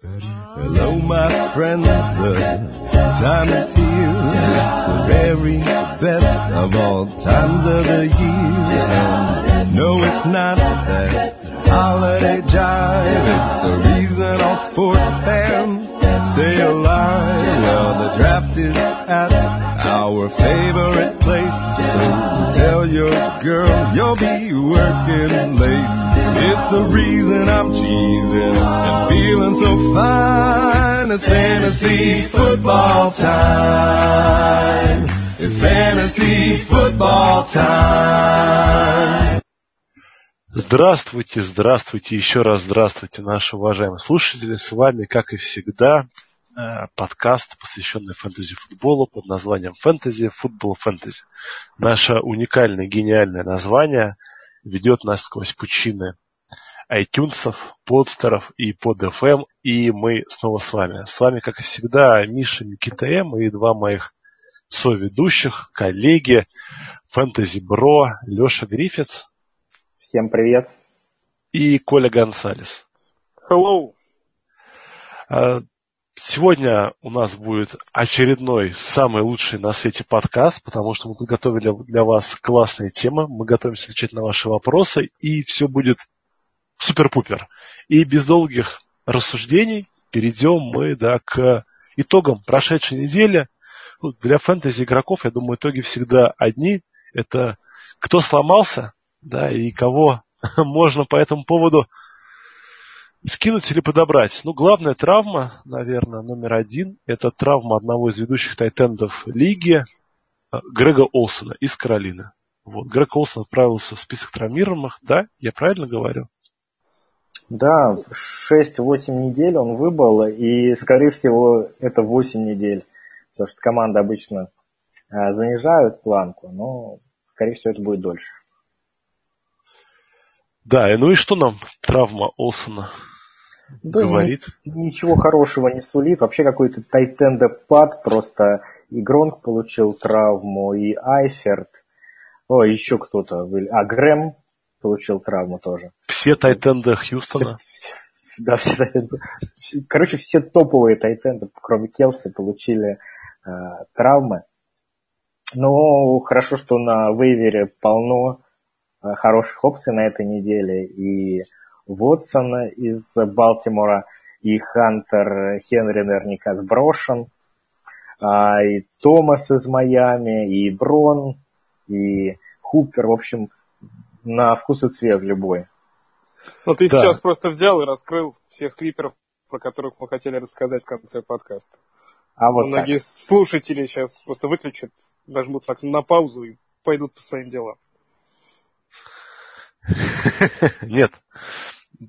Hello, my friends, the time is here. It's the very best of all times of the year. And no, it's not that holiday jive. It's the reason all sports fans stay alive. Well, the draft is at our favorite place. So tell your girl you'll be working late. It's the reason I'm cheesing and feeling so fine. It's fantasy football time. It's fantasy football time. Здравствуйте, здравствуйте, еще раз здравствуйте, наши уважаемые слушатели. С вами, как и всегда, подкаст, посвященный фэнтези-футболу под названием «Фэнтези, футбол, фэнтези». Наше уникальное, гениальное название ведет нас сквозь пучины iTunes, подстеров и под FM, и мы снова с вами. С вами, как и всегда, Миша Никита и два моих соведущих, коллеги, фэнтези бро, Леша Грифиц. Всем привет. И Коля Гонсалес. Hello. Сегодня у нас будет очередной, самый лучший на свете подкаст, потому что мы подготовили для вас классные темы, мы готовимся отвечать на ваши вопросы, и все будет супер-пупер. И без долгих рассуждений перейдем мы да, к итогам прошедшей недели. Ну, для фэнтези игроков, я думаю, итоги всегда одни. Это кто сломался, да, и кого можно по этому поводу скинуть или подобрать. Ну, главная травма, наверное, номер один, это травма одного из ведущих тайтендов лиги, э, Грега Олсона из Каролины. Вот, Грег Олсон отправился в список травмированных, да? Я правильно говорю? Да, 6-8 недель он выбыл, и, скорее всего, это 8 недель. Потому что команды обычно э, занижают планку, но, скорее всего, это будет дольше. Да, и ну и что нам травма Олсона да, говорит? Ничего хорошего не сулит. Вообще какой-то тайтендопад, просто и Гронк получил травму, и Айферт. О, еще кто-то. А, Грэм получил травму тоже. Все тайтенды Хьюстона? Да, все тайтенды. Короче, все топовые тайтенды, кроме Келси, получили э, травмы. Ну, хорошо, что на вейвере полно хороших опций на этой неделе. И Вотсон из Балтимора, и Хантер Хенри наверняка сброшен, а, и Томас из Майами, и Брон, и Хупер. В общем, на вкус и цвет любой. Ну, ты да. сейчас просто взял и раскрыл всех слиперов, про которых мы хотели рассказать в конце подкаста. А вот Многие так. слушатели сейчас просто выключат, нажмут так на паузу и пойдут по своим делам. Нет,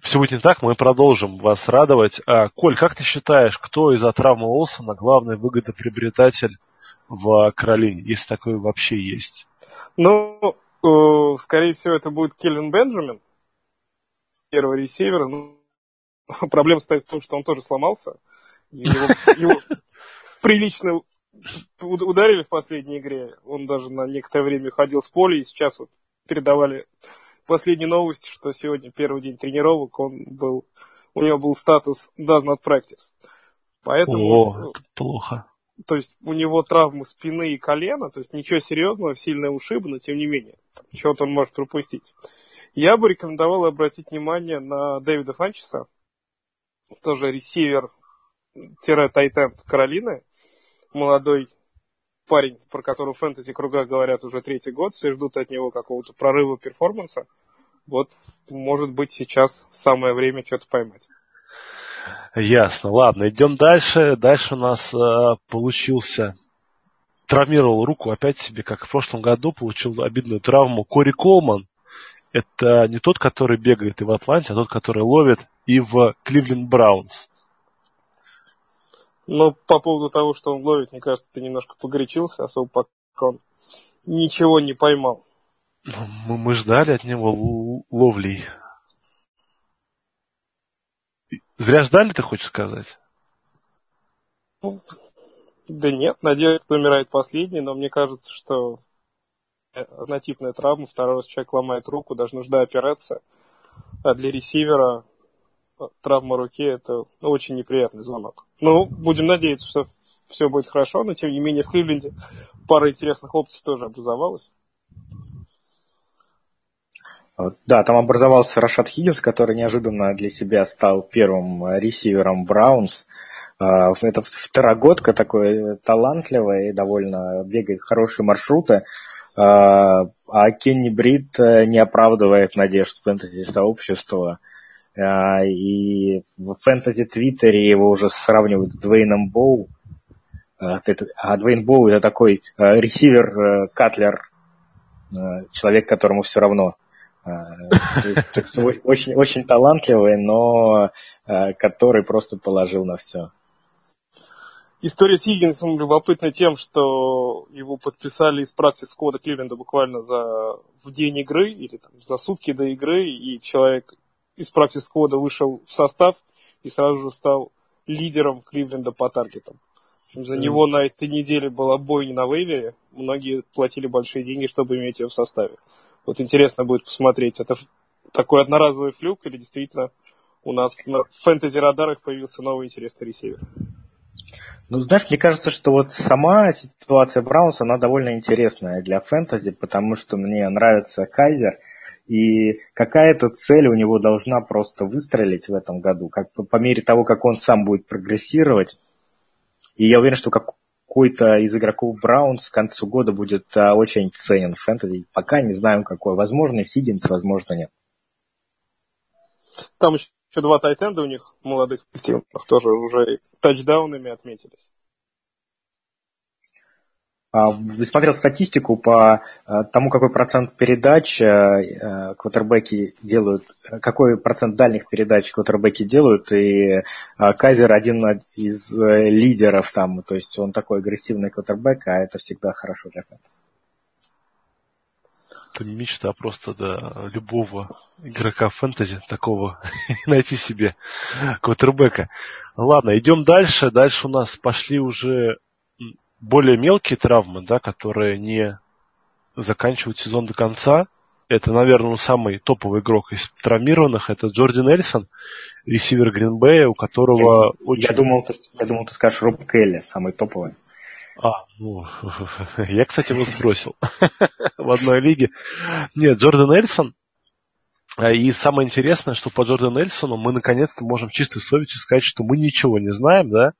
все будет не так, мы продолжим вас радовать. А, Коль, как ты считаешь, кто из-за травмы Олсона главный выгодоприобретатель в Каролине, если такой вообще есть? Ну, э, скорее всего, это будет Келлен Бенджамин, первый ресивер. Ну, проблема стоит в том, что он тоже сломался. Его, его прилично ударили в последней игре. Он даже на некоторое время ходил с поля, и сейчас вот передавали последняя новость, что сегодня первый день тренировок, он был, у него был статус does not practice. Поэтому... О, плохо. То есть у него травмы спины и колена, то есть ничего серьезного, сильная ушибы, но тем не менее, чего-то он может пропустить. Я бы рекомендовал обратить внимание на Дэвида Фанчеса, тоже ресивер-тайтенд Каролины, молодой парень, про которого в фэнтези круга говорят уже третий год, все ждут от него какого-то прорыва перформанса. Вот, может быть, сейчас самое время что-то поймать. Ясно. Ладно, идем дальше. Дальше у нас э, получился травмировал руку опять себе, как в прошлом году, получил обидную травму. Кори Колман, это не тот, который бегает и в Атланте, а тот, который ловит и в Кливленд Браунс. Но по поводу того, что он ловит, мне кажется, ты немножко погорячился, особо пока он ничего не поймал. Ну, мы, мы ждали от него ловлей. Зря ждали, ты хочешь сказать? Ну, да нет, надеюсь, кто умирает последний, но мне кажется, что однотипная травма, второй раз человек ломает руку, даже нужна операция. А для ресивера травма руки – это очень неприятный звонок. Ну, будем надеяться, что все будет хорошо, но тем не менее в Кливленде пара интересных опций тоже образовалась. Да, там образовался Рашад Хиггинс, который неожиданно для себя стал первым ресивером Браунс. А, это второгодка такой талантливый, довольно бегает хорошие маршруты. А, а Кенни Брит э, не оправдывает надежд фэнтези-сообщества. А, и в фэнтези-твиттере его уже сравнивают с Двейном Боу. А Двейн Боу это такой э, ресивер, э, человек, которому все равно – очень, очень талантливый, но который просто положил на все. История с Хиггинсом любопытна тем, что его подписали из практис кода Кливленда буквально за в день игры или там, за сутки до игры, и человек из практис кода вышел в состав и сразу же стал лидером Кливленда по таргетам. В общем, за mm. него на этой неделе была бойня на вейвере. Многие платили большие деньги, чтобы иметь его в составе. Вот интересно будет посмотреть, это такой одноразовый флюк или действительно у нас на фэнтези-радарах появился новый интересный ресивер. Ну, знаешь, мне кажется, что вот сама ситуация Браунс, она довольно интересная для фэнтези, потому что мне нравится Кайзер, и какая-то цель у него должна просто выстрелить в этом году, как по мере того, как он сам будет прогрессировать. И я уверен, что какой-то из игроков Браунс к концу года будет а, очень ценен в фэнтези. Пока не знаем какой. Возможно, Сидинс, возможно, нет. Там еще еще два тайтенда у них молодых активных тоже уже тачдаунами отметились. А, смотрел статистику по а, тому, какой процент передач а, квотербеки делают, какой процент дальних передач квотербеки делают, и Казер один из э, лидеров там, то есть он такой агрессивный квотербек, а это всегда хорошо для фэнтези это мечта, просто да, любого игрока фэнтези такого найти себе квотербека. Ладно, идем дальше. Дальше у нас пошли уже более мелкие травмы, да, которые не заканчивают сезон до конца. Это, наверное, самый топовый игрок из травмированных. Это Джорди Нельсон, ресивер Гринбея, у которого я, очень... Я думал, ты, я думал, ты скажешь Роб Келли, самый топовый. А, ну, я, кстати, его сбросил в одной лиге. Нет, Джордан Эльсон. А, и самое интересное, что по Джордану Эльсону мы наконец-то можем чистой совестью сказать, что мы ничего не знаем, да,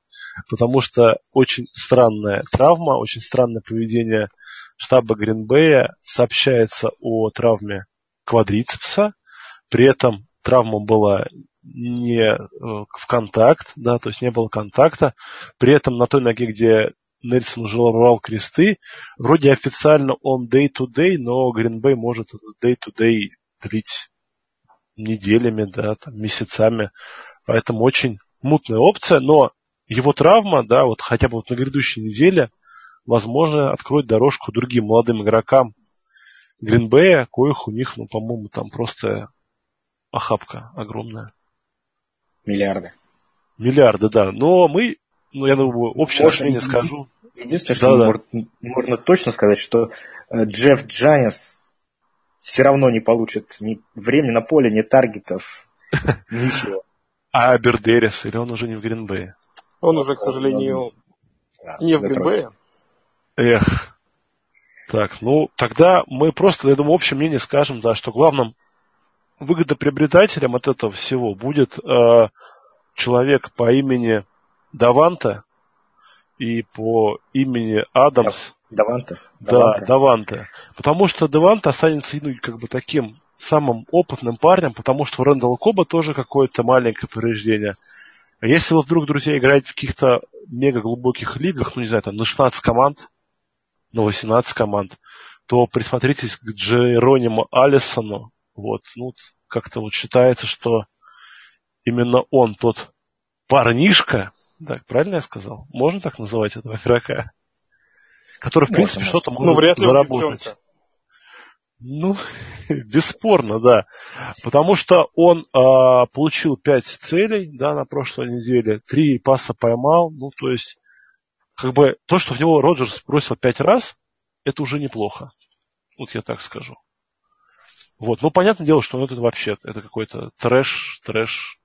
потому что очень странная травма, очень странное поведение штаба Гринбея сообщается о травме квадрицепса, при этом травма была не э, в контакт, да, то есть не было контакта. При этом на той ноге, где Нельсон уже рвал кресты. Вроде официально он day-to-day, но Гринбей может этот day-to-day длить неделями, да, там, месяцами. Поэтому очень мутная опция, но его травма, да, вот хотя бы вот на грядущей неделе, возможно, откроет дорожку другим молодым игрокам Гринбея, коих у них, ну, по-моему, там просто охапка огромная. Миллиарды. Миллиарды, да. Но мы ну, я думаю, общее Может, мнение скажу. Единственное, что да, может, можно точно сказать, что э, Джефф Джайнс все равно не получит ни времени на поле, ни таргетов, ничего. Аббредерис, или он уже не в Гринбее? Он уже, к сожалению, не в Гринбее. Эх. Так, ну, тогда мы просто, я думаю, общее мнение скажем, да, что главным выгодоприобретателем от этого всего будет э, человек по имени Даванта и по имени Адамс. Даванта. Да, Даванта. Потому что Даванта останется ну, как бы таким самым опытным парнем, потому что у Рэндала Коба тоже какое-то маленькое повреждение. А если вы вдруг, друзья, играете в каких-то мега глубоких лигах, ну не знаю, там на 16 команд, на 18 команд, то присмотритесь к Джерониму Алисону. Вот, ну, как-то вот считается, что именно он тот парнишка, так, правильно я сказал? Можно так называть этого игрока? Который, в принципе, что-то может ну, вряд ли заработать. Ну, бесспорно, да. Потому что он а, получил пять целей, да, на прошлой неделе, три паса поймал, ну, то есть, как бы, то, что в него Роджерс бросил пять раз, это уже неплохо. Вот я так скажу. Вот, ну, понятное дело, что ну, это вообще, это какой-то трэш, трэш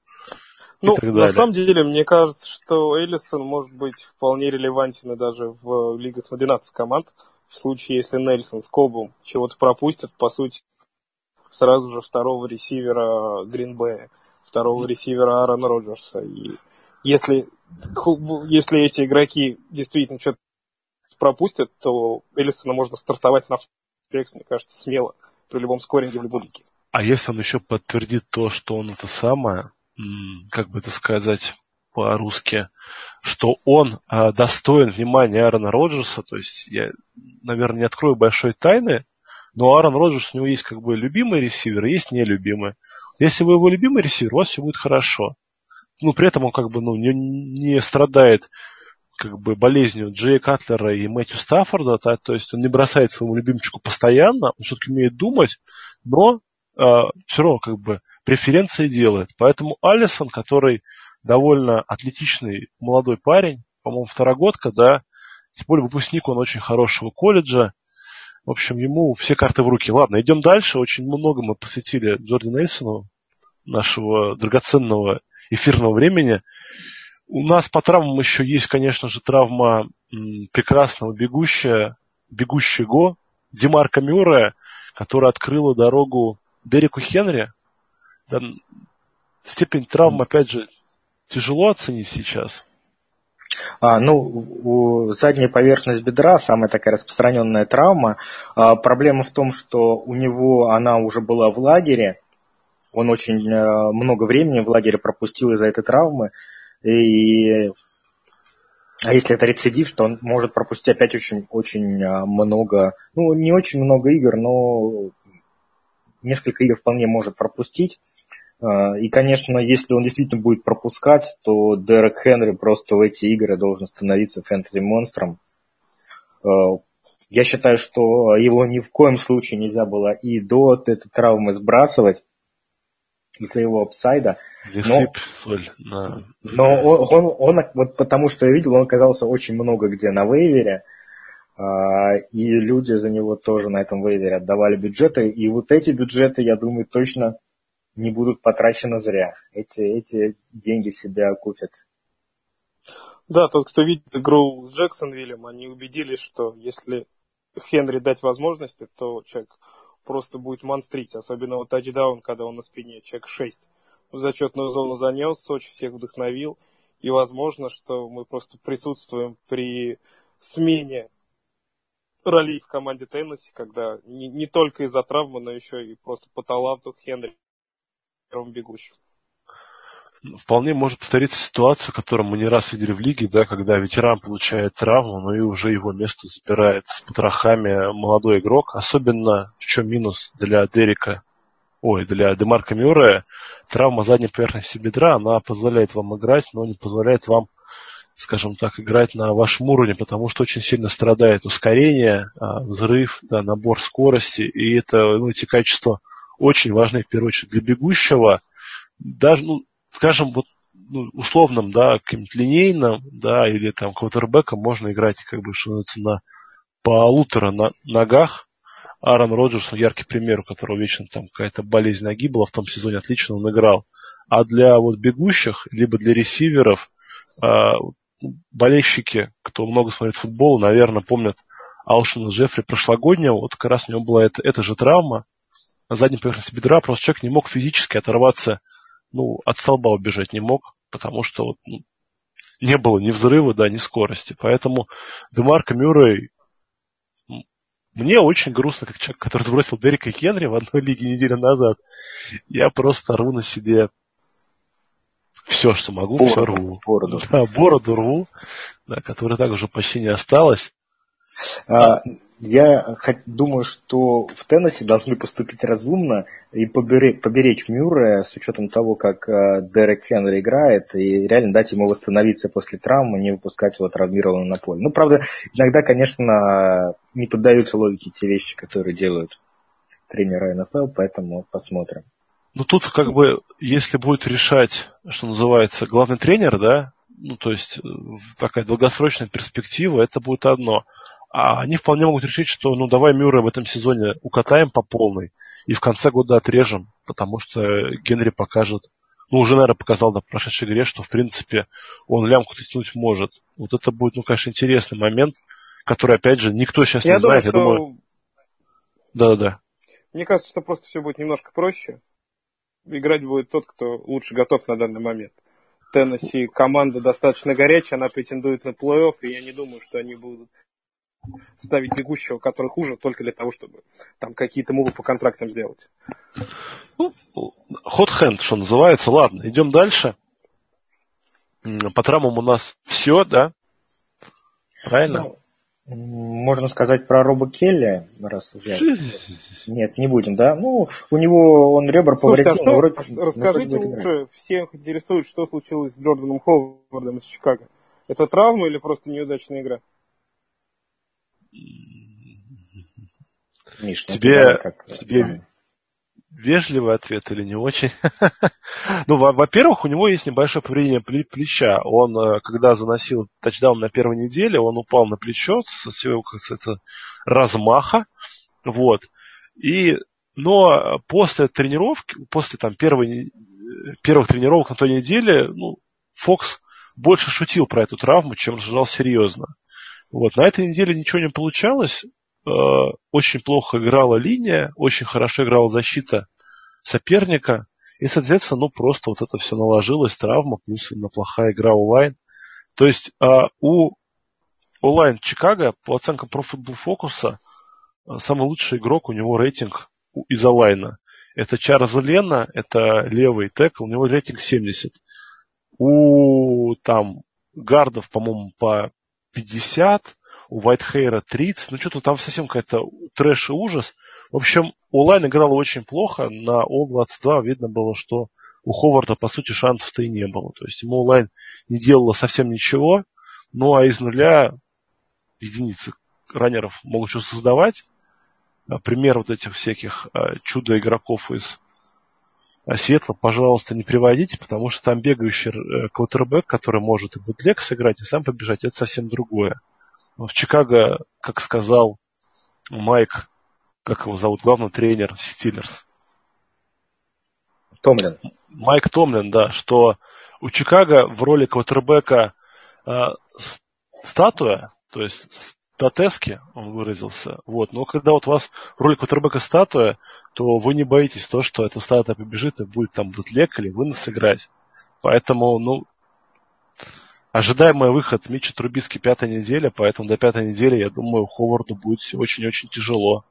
ну. На самом деле, мне кажется, что Эллисон может быть вполне релевантен и даже в лигах на 12 команд. В случае, если Нельсон с Кобом чего-то пропустят, по сути, сразу же второго ресивера Гринбея, второго ресивера Аарона Роджерса. И если, если эти игроки действительно что-то пропустят, то Эллисона можно стартовать на флекс, мне кажется, смело при любом скоринге в любой лиге. А если он еще подтвердит то, что он это самое, как бы это сказать по-русски, что он э, достоин внимания Аарона Роджерса, то есть я, наверное, не открою большой тайны, но Аарон Роджерс, у него есть как бы любимый ресивер, есть нелюбимый. Если вы его любимый ресивер, у вас все будет хорошо. Ну, при этом он как бы ну, не, не страдает как бы болезнью Джея Катлера и Мэтью Стаффорда, да, то есть он не бросает своему любимчику постоянно, он все-таки умеет думать, но э, все равно как бы преференции делает. Поэтому Алисон, который довольно атлетичный молодой парень, по-моему, второгодка, да, тем более выпускник он очень хорошего колледжа, в общем, ему все карты в руки. Ладно, идем дальше. Очень много мы посвятили Джорди Нельсону, нашего драгоценного эфирного времени. У нас по травмам еще есть, конечно же, травма прекрасного бегущего, бегущего Димарка Мюррея, которая открыла дорогу Дереку Хенри. Да, степень травм, опять же, тяжело оценить сейчас. А, ну, задняя поверхность бедра, самая такая распространенная травма. А, проблема в том, что у него она уже была в лагере. Он очень а, много времени в лагере пропустил из-за этой травмы. И а если это рецидив, то он может пропустить опять очень, очень а, много, ну, не очень много игр, но несколько игр вполне может пропустить. А, и, конечно, если он действительно будет пропускать, то Дерек Хенри просто в эти игры должен становиться фэнтези-монстром. А, я считаю, что его ни в коем случае нельзя было и до этой травмы сбрасывать из-за его апсайда. Не но, соль на... Но он, он, он, вот потому что я видел, он оказался очень много где на вейвере, а, и люди за него тоже на этом вейвере отдавали бюджеты, и вот эти бюджеты, я думаю, точно не будут потрачены зря. Эти, эти деньги себя купят. Да, тот, кто видит игру с Джексонвиллем, они убедились, что если Хенри дать возможности, то человек просто будет монстрить. Особенно вот тачдаун, когда он на спине, человек 6 в зачетную зону занес, очень всех вдохновил. И возможно, что мы просто присутствуем при смене ролей в команде Теннесси, когда не, не только из-за травмы, но еще и просто по таланту Хенри первым бегущим. Вполне может повториться ситуация, которую мы не раз видели в лиге, да, когда ветеран получает травму, но и уже его место забирает с потрохами молодой игрок. Особенно в чем минус для Дерека, ой, для Демарка Мюррея, травма задней поверхности бедра, она позволяет вам играть, но не позволяет вам скажем так, играть на вашем уровне, потому что очень сильно страдает ускорение, а, взрыв, да, набор скорости, и это, ну, эти качества очень важны, в первую очередь, для бегущего, даже, ну, скажем, вот ну, условным, да, каким-то линейным, да, или там квотербеком можно играть, как бы, что называется, на полутора на, ногах. Аарон Роджерс, ну, яркий пример, у которого вечно там какая-то болезнь ноги была, в том сезоне отлично он играл. А для вот бегущих, либо для ресиверов, э, болельщики, кто много смотрит футбол, наверное, помнят Алшина Джеффри прошлогоднего, вот как раз у него была эта, эта же травма, задней поверхности бедра, просто человек не мог физически оторваться, ну, от столба убежать не мог, потому что вот, ну, не было ни взрыва, да, ни скорости. Поэтому Демарко Мюррей мне очень грустно, как человек, который сбросил Дерека Хенри в одной лиге неделю назад. Я просто рву на себе все, что могу, бороду, все рву. Бороду. Да, бороду рву, да, которой так уже почти не осталось. А, я думаю, что в Теннессе должны поступить разумно и поберечь, поберечь Мюррея с учетом того, как э, Дерек Хенри играет, и реально дать ему восстановиться после травмы, не выпускать его травмированным на поле. Ну, правда, иногда, конечно, не поддаются логике те вещи, которые делают тренеры НФЛ, поэтому посмотрим. Ну, тут как бы, если будет решать, что называется, главный тренер, да, ну, то есть э, такая долгосрочная перспектива, это будет одно – а они вполне могут решить, что ну давай Мюррея в этом сезоне укатаем по полной и в конце года отрежем, потому что Генри покажет ну, уже, наверное, показал на прошедшей игре, что, в принципе, он лямку тянуть может. Вот это будет, ну, конечно, интересный момент, который, опять же, никто сейчас Я не думаю, знает. что... Я думаю... Да-да-да. Мне кажется, что просто все будет немножко проще. Играть будет тот, кто лучше готов на данный момент. Теннесси команда достаточно горячая, она претендует на плей-офф, и я не думаю, что они будут ставить бегущего, который хуже, только для того, чтобы там какие-то мувы по контрактам сделать. Ну, hot hand, что называется. Ладно, идем дальше. По травмам у нас все, да? Правильно? Ну, можно сказать про Роба Келли, раз уже. Нет, не будем, да? Ну, у него он ребра Слушайте, повредил. а что, вроде, расскажите лучше, всех интересует, что случилось с Джорданом Ховардом из Чикаго. Это травма или просто неудачная игра? Миш, ну, тебе, как... тебе вежливый ответ или не очень? ну, во-первых, у него есть небольшое повреждение плеча. Он, э, когда заносил тачдаун на первой неделе, он упал на плечо со своего, как сказать, размаха. Вот. И, но после тренировки, после там первой, первых тренировок на той неделе, ну, Фокс больше шутил про эту травму, чем рассуждал серьезно. Вот. На этой неделе ничего не получалось. Э, очень плохо играла линия, очень хорошо играла защита соперника. И, соответственно, ну просто вот это все наложилось, травма, плюс именно плохая игра онлайн. То есть э, у онлайн Чикаго, по оценкам Football Focus, э, самый лучший игрок, у него рейтинг из онлайна. Это Чарльз Лена, это левый текл, у него рейтинг 70. У там гардов, по-моему, по 50, у Вайтхейра 30, ну что-то там совсем какая-то трэш и ужас. В общем, онлайн играла очень плохо, на All-22 видно было, что у Ховарда, по сути, шансов-то и не было. То есть ему онлайн не делала совсем ничего, ну а из нуля единицы раннеров могут что создавать. Пример вот этих всяких а, чудо-игроков из а Сиэтла, пожалуйста, не приводите, потому что там бегающий э, квотербек, который может и бутлег сыграть, и сам побежать, это совсем другое. В Чикаго, как сказал Майк, как его зовут, главный тренер Стиллерс. Томлин. Майк Томлин, да, что у Чикаго в роли квотербека э, статуя, то есть статески, он выразился, вот, но когда вот у вас в роли квотербека статуя, то вы не боитесь то, что эта статуя побежит и будет там бутлег или вынос играть. Поэтому, ну, ожидаемый выход Митча Трубиски пятая неделя, поэтому до пятой недели, я думаю, Ховарду будет очень-очень тяжело.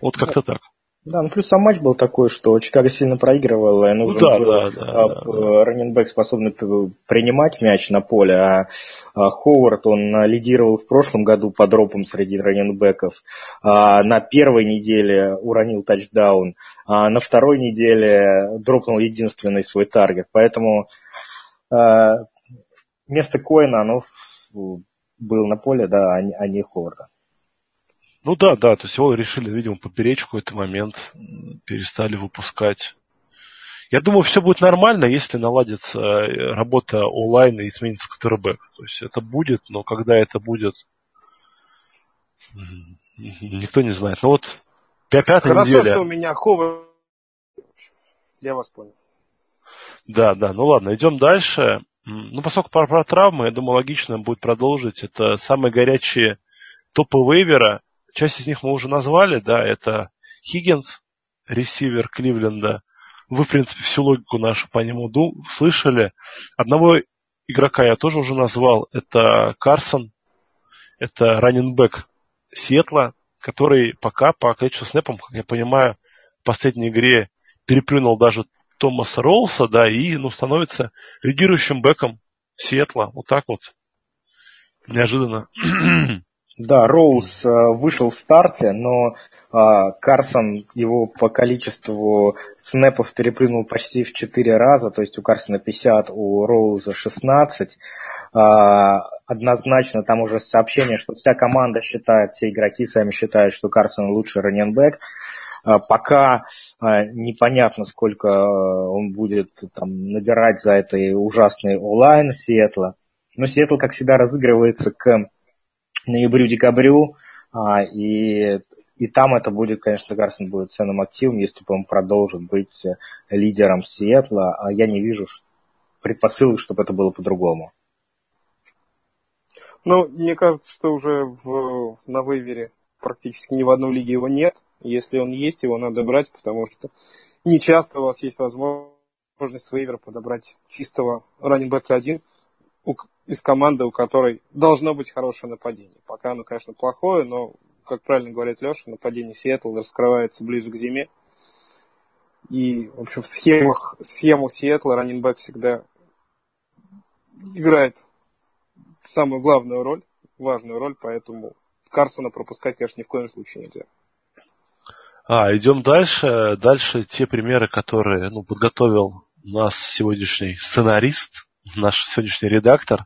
Вот как-то так. Да, ну плюс сам матч был такой, что Чикаго сильно проигрывал, и нужен ну, да, был да, да, а, да, раненбэк, способный принимать мяч на поле, а, а Ховард, он лидировал в прошлом году по дропам среди раненбеков, а, на первой неделе уронил тачдаун, а на второй неделе дропнул единственный свой таргет, поэтому а, место Коина, оно был на поле, да, а не, а не Ховарда. Ну да, да, то есть его решили, видимо, поберечь в какой-то момент, перестали выпускать. Я думаю, все будет нормально, если наладится э, работа онлайн и изменится квотербек. То есть это будет, но когда это будет, никто не знает. Ну вот пятая Хорошо, неделя. что у меня Ховард. Я вас понял. Да, да, ну ладно, идем дальше. Ну, поскольку про, про травмы, я думаю, логично будет продолжить. Это самые горячие топы вейвера. Часть из них мы уже назвали, да, это Хиггинс, ресивер Кливленда. Вы, в принципе, всю логику нашу по нему слышали. Одного игрока я тоже уже назвал. Это Карсон. Это раненбэк Сетла, который пока по количеству снэпам, как я понимаю, в последней игре переплюнул даже Томаса Роуса, да, и ну, становится лидирующим бэком Сетла. Вот так вот. Неожиданно. Да, Роуз э, вышел в старте, но э, Карсон его по количеству снэпов перепрыгнул почти в 4 раза, то есть у Карсона 50, у Роуза 16. Э, однозначно там уже сообщение, что вся команда считает, все игроки сами считают, что Карсон лучший раненбэк. Пока непонятно, сколько он будет там, набирать за этой ужасный онлайн Сиэтла. Но Сиэтл, как всегда, разыгрывается к ноябрю-декабрю, а, и и там это будет, конечно, Гарсон будет ценным активом, если бы он продолжит быть лидером Сиэтла, а я не вижу предпосылок, чтобы это было по-другому. Ну, мне кажется, что уже в, на вейвере практически ни в одной лиге его нет. Если он есть, его надо брать, потому что не часто у вас есть возможность с вейвера подобрать чистого раннинбека один из команды, у которой должно быть хорошее нападение. Пока оно, конечно, плохое, но, как правильно говорит Леша, нападение Сиэтл раскрывается ближе к зиме. И, в общем, в схемах, в схемах Сиэтла раннинбэк всегда играет самую главную роль, важную роль, поэтому Карсона пропускать, конечно, ни в коем случае нельзя. А, идем дальше. Дальше те примеры, которые ну, подготовил нас сегодняшний сценарист, наш сегодняшний редактор.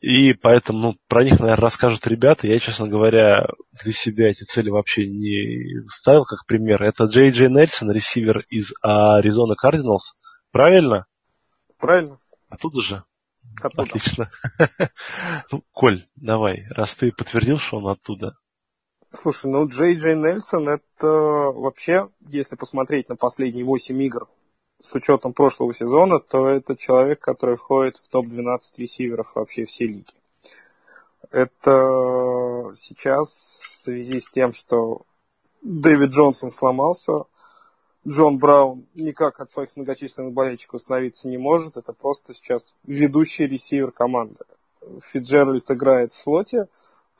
И поэтому ну, про них, наверное, расскажут ребята. Я, честно говоря, для себя эти цели вообще не ставил как пример. Это Джей Джей Нельсон, ресивер из Аризона Кардиналс. Правильно? Правильно. Оттуда же? Оттуда. Отлично. ну, Коль, давай, раз ты подтвердил, что он оттуда. Слушай, ну Джей Джей Нельсон это вообще, если посмотреть на последние 8 игр с учетом прошлого сезона, то это человек, который входит в топ-12 ресиверов вообще всей лиги. Это сейчас в связи с тем, что Дэвид Джонсон сломался, Джон Браун никак от своих многочисленных болельщиков остановиться не может. Это просто сейчас ведущий ресивер команды. Фиджеральд играет в слоте,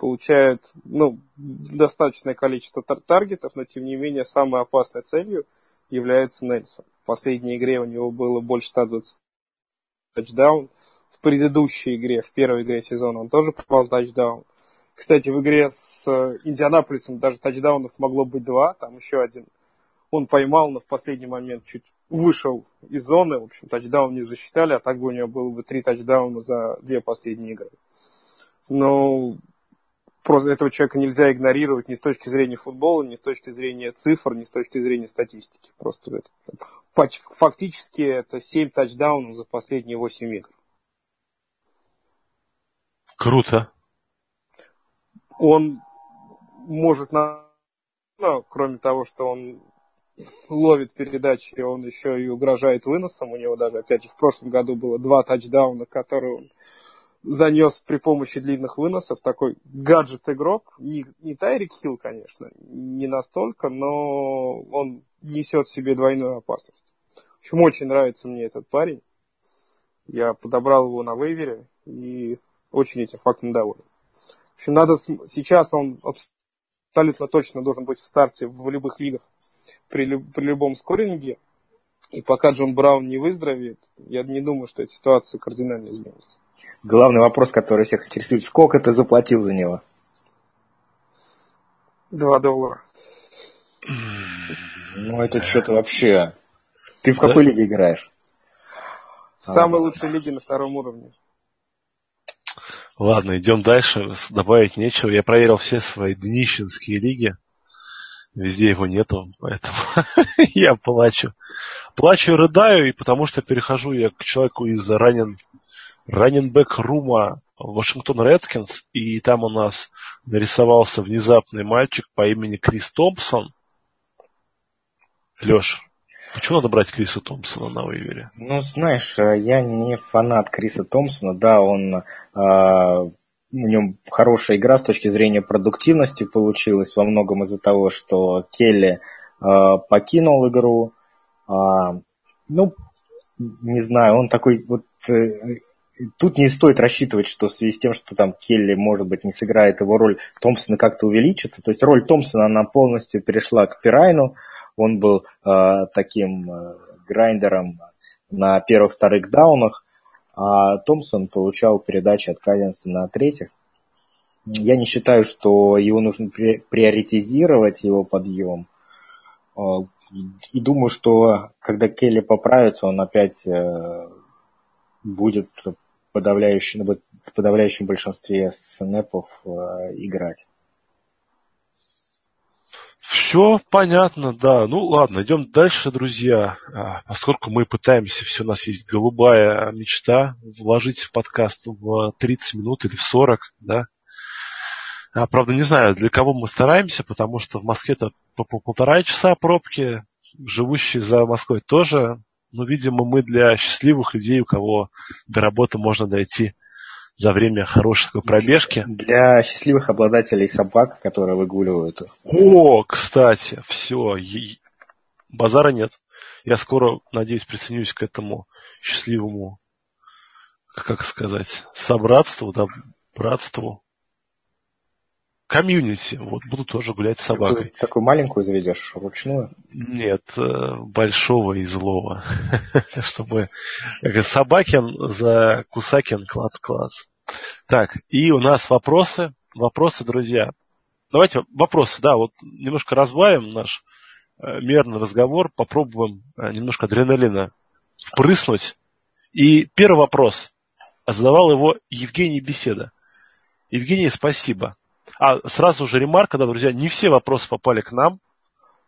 получает ну, достаточное количество тар- таргетов, но тем не менее самой опасной целью является Нельсон. В последней игре у него было больше 120 тачдаун. В предыдущей игре, в первой игре сезона он тоже попал в тачдаун. Кстати, в игре с Индианаполисом даже тачдаунов могло быть два, там еще один – он поймал, но в последний момент чуть вышел из зоны. В общем, тачдаун не засчитали, а так бы у него было бы три тачдауна за две последние игры. Но просто этого человека нельзя игнорировать ни с точки зрения футбола, ни с точки зрения цифр, ни с точки зрения статистики. Просто это, фактически это 7 тачдаунов за последние 8 игр. Круто. Он может на ну, кроме того, что он ловит передачи, он еще и угрожает выносом. У него даже, опять же, в прошлом году было два тачдауна, которые он занес при помощи длинных выносов. Такой гаджет-игрок. Не, не Тайрик Хилл, конечно, не настолько, но он несет в себе двойную опасность. В общем, очень нравится мне этот парень. Я подобрал его на вейвере и очень этим фактом доволен. В общем, надо сейчас он абсолютно точно должен быть в старте в любых лигах при, при любом скоринге. И пока Джон Браун не выздоровеет, я не думаю, что эта ситуация кардинально изменится. Главный вопрос, который всех интересует, сколько ты заплатил за него? Два доллара. Ну, это что-то вообще... Ты в какой да? лиге играешь? В самой лучшей лиге на втором уровне. Ладно, идем дальше. Добавить нечего. Я проверил все свои днищенские лиги. Везде его нету, поэтому я плачу. Плачу и рыдаю, и потому что перехожу я к человеку из ранен, раненбэк рума Вашингтон Редскинс, и там у нас нарисовался внезапный мальчик по имени Крис Томпсон. Леш, почему надо брать Криса Томпсона на вейвере? Ну, знаешь, я не фанат Криса Томпсона, да, он а, у него хорошая игра с точки зрения продуктивности получилась во многом из-за того, что Келли э, покинул игру. Э, ну, не знаю, он такой вот... Э, тут не стоит рассчитывать, что в связи с тем, что там Келли, может быть, не сыграет его роль, Томпсона как-то увеличится. То есть роль Томпсона, она полностью перешла к Пирайну. Он был э, таким э, грайндером на первых-вторых даунах а Томпсон получал передачи от Казинса на третьих. Я не считаю, что его нужно приоритизировать, его подъем. А, и думаю, что когда Келли поправится, он опять э, будет подавляющий, в подавляющем большинстве снэпов э, играть. Все понятно, да. Ну ладно, идем дальше, друзья. А, поскольку мы пытаемся, все у нас есть голубая мечта, вложить в подкаст в 30 минут или в 40, да. А, правда, не знаю, для кого мы стараемся, потому что в Москве-то по, по полтора часа пробки, живущие за Москвой тоже. Но, видимо, мы для счастливых людей, у кого до работы можно дойти за время хорошей пробежки. Для счастливых обладателей собак, которые выгуливают их. О, кстати, все, базара нет. Я скоро, надеюсь, присоединюсь к этому счастливому, как сказать, собратству, да, братству комьюнити. Вот буду тоже гулять с собакой. Такую, такую маленькую заведешь, ручную? Нет, э, большого и злого. Чтобы Собакин за Кусакин клац-клац. Так, и у нас вопросы. Вопросы, друзья. Давайте вопросы, да, вот немножко разбавим наш э, мерный разговор, попробуем э, немножко адреналина впрыснуть. И первый вопрос. Задавал его Евгений Беседа. Евгений, спасибо. А сразу же ремарка, да, друзья, не все вопросы попали к нам.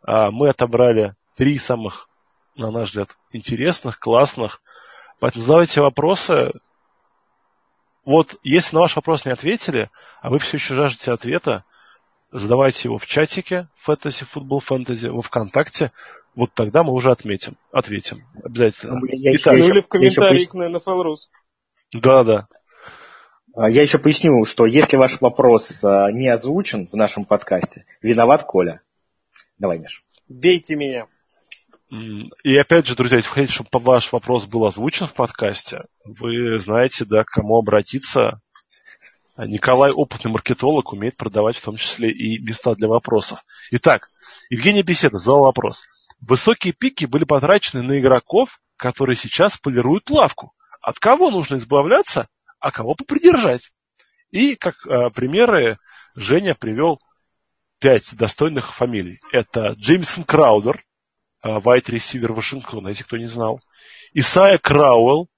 А, мы отобрали три самых, на наш взгляд, интересных, классных. Поэтому задавайте вопросы. Вот, если на ваш вопрос не ответили, а вы все еще жаждете ответа, задавайте его в чатике Fantasy Football Fantasy, во ВКонтакте. Вот тогда мы уже отметим, ответим. Обязательно. Ну, я Итак, ну или в комментариях на NFL Rus. Да, да. А, я еще поясню, что если ваш вопрос а, не озвучен в нашем подкасте, виноват Коля. Давай, Миш. Бейте меня. И опять же, друзья, если вы хотите, чтобы ваш вопрос был озвучен в подкасте, вы знаете, да, к кому обратиться. Николай опытный маркетолог, умеет продавать в том числе и места для вопросов. Итак, Евгений Беседа задал вопрос. Высокие пики были потрачены на игроков, которые сейчас полируют лавку. От кого нужно избавляться, а кого попридержать. И как э, примеры Женя привел пять достойных фамилий. Это Джеймсон Краудер, вайт ресивер Вашингтона, если кто не знал. Исайя Крауэлл,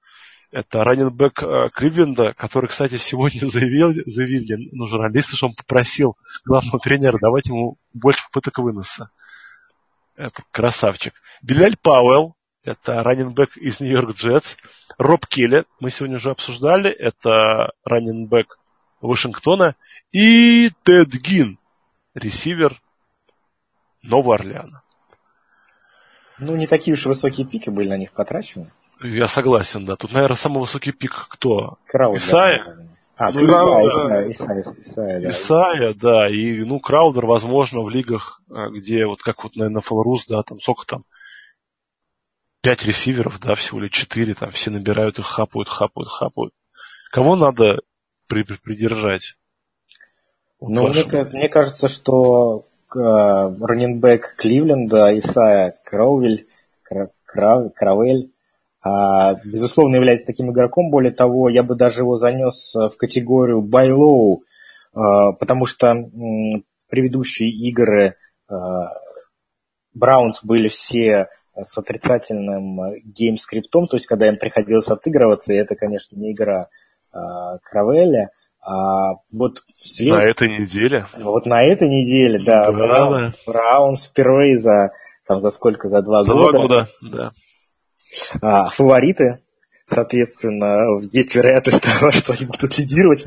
это раненбэк э, Кливленда, который, кстати, сегодня заявил, заявили ну, журналисты, что он попросил главного тренера давать ему больше попыток выноса. Это красавчик. Биляль Пауэлл, это раненбэк из Нью-Йорк Джетс. Роб Келли, мы сегодня уже обсуждали, это раненбэк Вашингтона. И Тед Гин, ресивер Нового Орлеана. Ну, не такие уж высокие пики были на них потрачены. Я согласен, да. Тут, наверное, самый высокий пик кто? Краудер. Исайя? А, ну, Исайя, Исайя, Исайя, да. Исайя, да. И, ну, Краудер, возможно, в лигах, а, где, вот как вот, наверное, Фалрус, да, там сколько там, пять ресиверов, да, всего лишь четыре, там все набирают их, хапают, хапают, хапают. Кого надо при, при, придержать? ну, мне, мне кажется, что э, раненбэк Кливленда, Исайя Кроувель, Кравель, а, безусловно, является таким игроком. Более того, я бы даже его занес в категорию buy low, а, потому что предыдущие игры Браунс были все с отрицательным э, геймскриптом, то есть когда им приходилось отыгрываться, и это, конечно, не игра а, Кроуэлла, а вот след... На этой неделе? Вот на этой неделе, да. да, Браун, да. Браунс впервые за, там, за сколько, за два за года. Два года, да. А, фавориты Соответственно, есть вероятность того, что они будут лидировать.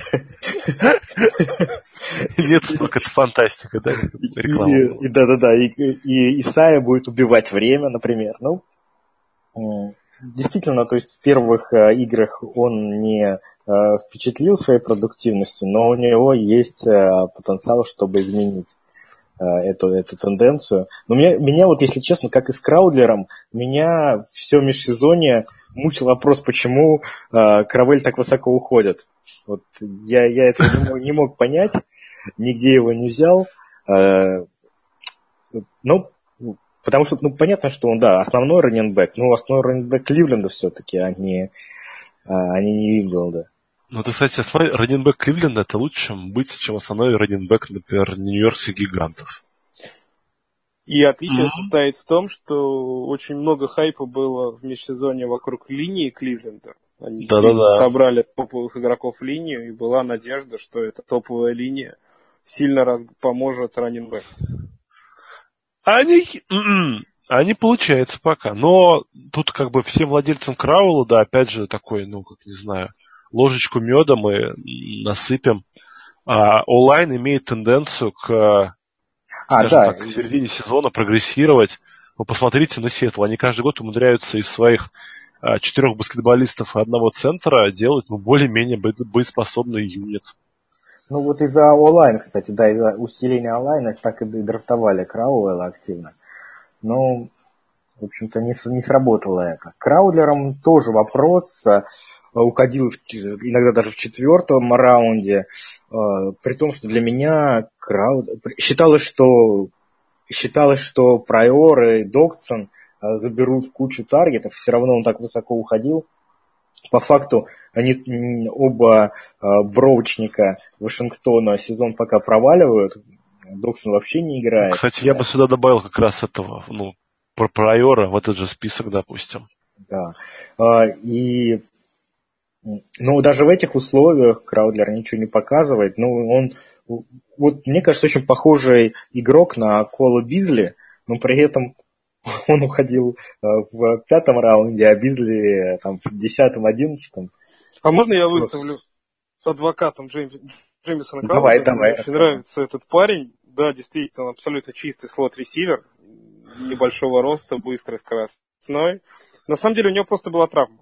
Нет, только это фантастика, да? Реклама. И, да-да-да, и, и Исайя будет убивать время, например. Ну, действительно, то есть в первых э, играх он не э, впечатлил своей продуктивностью, но у него есть э, потенциал, чтобы изменить эту, эту тенденцию. Но меня, меня вот, если честно, как и с Краудлером, меня все межсезонье мучил вопрос, почему э, Кравель так высоко уходит. Вот я, я это не мог, не мог понять, нигде его не взял. Э, ну, потому что, ну, понятно, что он, да, основной раненбэк, но основной раненбэк Кливленда все-таки, а не, а не Ньюинглда. Ну, ты, кстати, основной раненбэк Кливленда это лучше, чем быть, чем основной раненбэк, например, Нью-Йоркских гигантов. И отличие mm-hmm. состоит в том, что очень много хайпа было в межсезонье вокруг линии Кливленда. Они Да-да-да. собрали топовых игроков линию, и была надежда, что эта топовая линия сильно раз... поможет раннинбэк. Они, м-м, они получается пока. Но тут как бы всем владельцам Краула, да, опять же, такой, ну, как не знаю, ложечку меда мы насыпем А онлайн имеет тенденцию к, А, скажем да, так, к середине сезона прогрессировать. Вы посмотрите на Сиэтл. Они каждый год умудряются из своих а, четырех баскетболистов и одного центра делать ну, более-менее бо- боеспособный юнит. Ну вот из-за онлайн, кстати, да, из-за усиления онлайна так и драфтовали Крауэлла активно. Но, в общем-то, не, не сработало это. Краулером тоже вопрос. Э, Уходил в иногда даже в четвертом раунде. э, При том, что для меня Крау... считалось, что считалось, что Прайор и Доксон э, заберут кучу таргетов, все равно он так высоко уходил. По факту они оба броучника Вашингтона сезон пока проваливают. Доксон вообще не играет. Кстати, я бы сюда добавил как раз этого, ну, про Прайора в этот же список, допустим. Да. И м, ну, даже в этих условиях Краудлер ничего не показывает. Ну, он, вот мне кажется, очень похожий игрок на Кола Бизли, но при этом он уходил э, в пятом раунде, а Бизли э, там в десятом, одиннадцатом. А можно я выставлю адвокатом Джейм- Джеймисона Ну, Давай, Краудера? давай. Мне очень нравится этот парень. Да, действительно, он абсолютно чистый слот-ресивер. Небольшого роста, быстрый, скоростной. На самом деле у него просто была травма.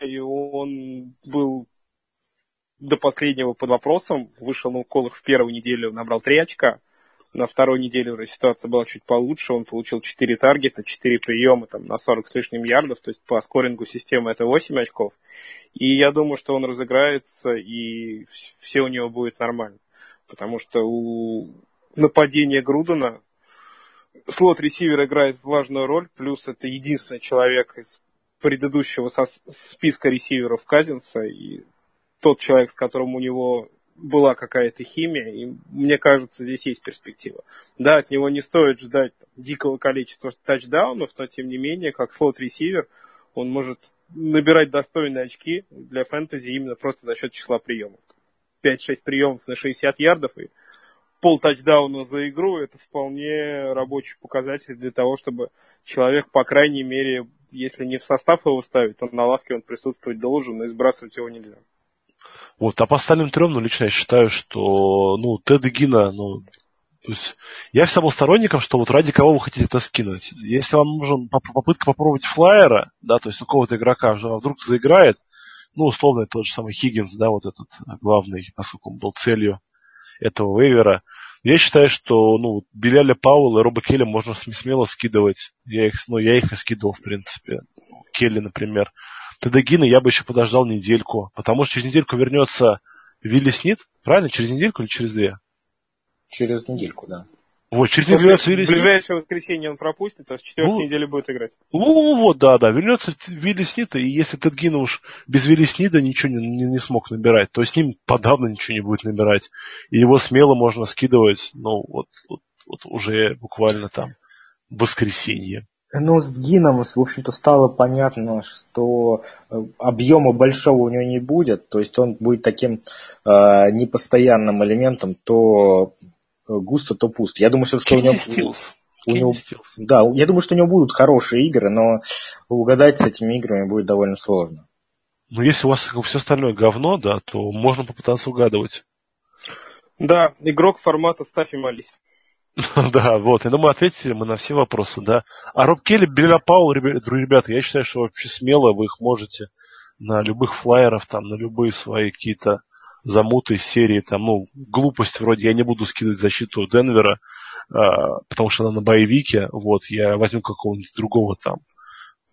И он был до последнего под вопросом. Вышел на уколах в первую неделю, набрал 3 очка. На второй неделе уже ситуация была чуть получше. Он получил 4 таргета, 4 приема там, на 40 с лишним ярдов. То есть по скорингу системы это 8 очков. И я думаю, что он разыграется, и вс- все у него будет нормально. Потому что у нападения Грудена слот-ресивер играет важную роль, плюс это единственный человек из предыдущего со- списка ресиверов Казинса, и тот человек, с которым у него была какая-то химия, и мне кажется, здесь есть перспектива. Да, от него не стоит ждать там, дикого количества тачдаунов, но тем не менее, как слот-ресивер, он может набирать достойные очки для фэнтези именно просто за счет числа приемов. 5-6 приемов на 60 ярдов и пол тачдауна за игру, это вполне рабочий показатель для того, чтобы человек, по крайней мере, если не в состав его ставить, то на лавке он присутствовать должен, но и сбрасывать его нельзя. Вот, а по остальным трем, ну, лично я считаю, что, ну, Тед и Гина, ну, то есть, я всегда был сторонником, что вот ради кого вы хотите это скинуть. Если вам нужен поп- попытка попробовать флайера, да, то есть у кого-то игрока вдруг заиграет, ну, условно, тот же самый Хиггинс, да, вот этот главный, поскольку он был целью этого вейвера. Я считаю, что, ну, Беляля Пауэлла и Роба Келли можно см- смело скидывать. Я их, ну, я их и скидывал, в принципе. Келли, например. Тедегина я бы еще подождал недельку, потому что через недельку вернется Вилли Снит, правильно? Через недельку или через две? Через недельку, да. Вот, через недельку вернется Вилли Снит. ближайшее воскресенье он пропустит, а с четвертой Ну, недели будет играть. Ну, вот, да, да, вернется Вилли Снита, и если Тедгина уж без Вилли Снида ничего не, не, не смог набирать, то с ним подавно ничего не будет набирать. И его смело можно скидывать, ну, вот, вот, вот уже буквально там в воскресенье. Ну, с Гином, в общем-то, стало понятно, что э, объема большого у него не будет, то есть он будет таким э, непостоянным элементом, то густо, то пусто. Я думаю, что, что у него... Стилс. у него-. Да, я думаю, что у него будут хорошие игры, но угадать с этими играми будет довольно сложно. Но если у вас все остальное говно, да, то можно попытаться угадывать. Да, игрок формата «Ставь и молись». Да, вот. Я думаю, ответили мы на все вопросы, да. А Роб Келли, Белла Паул, ребя- ребята, я считаю, что вообще смело вы их можете на любых флайеров, там, на любые свои какие-то замуты из серии, там, ну, глупость вроде, я не буду скидывать защиту Денвера, а, потому что она на боевике, вот, я возьму какого-нибудь другого там.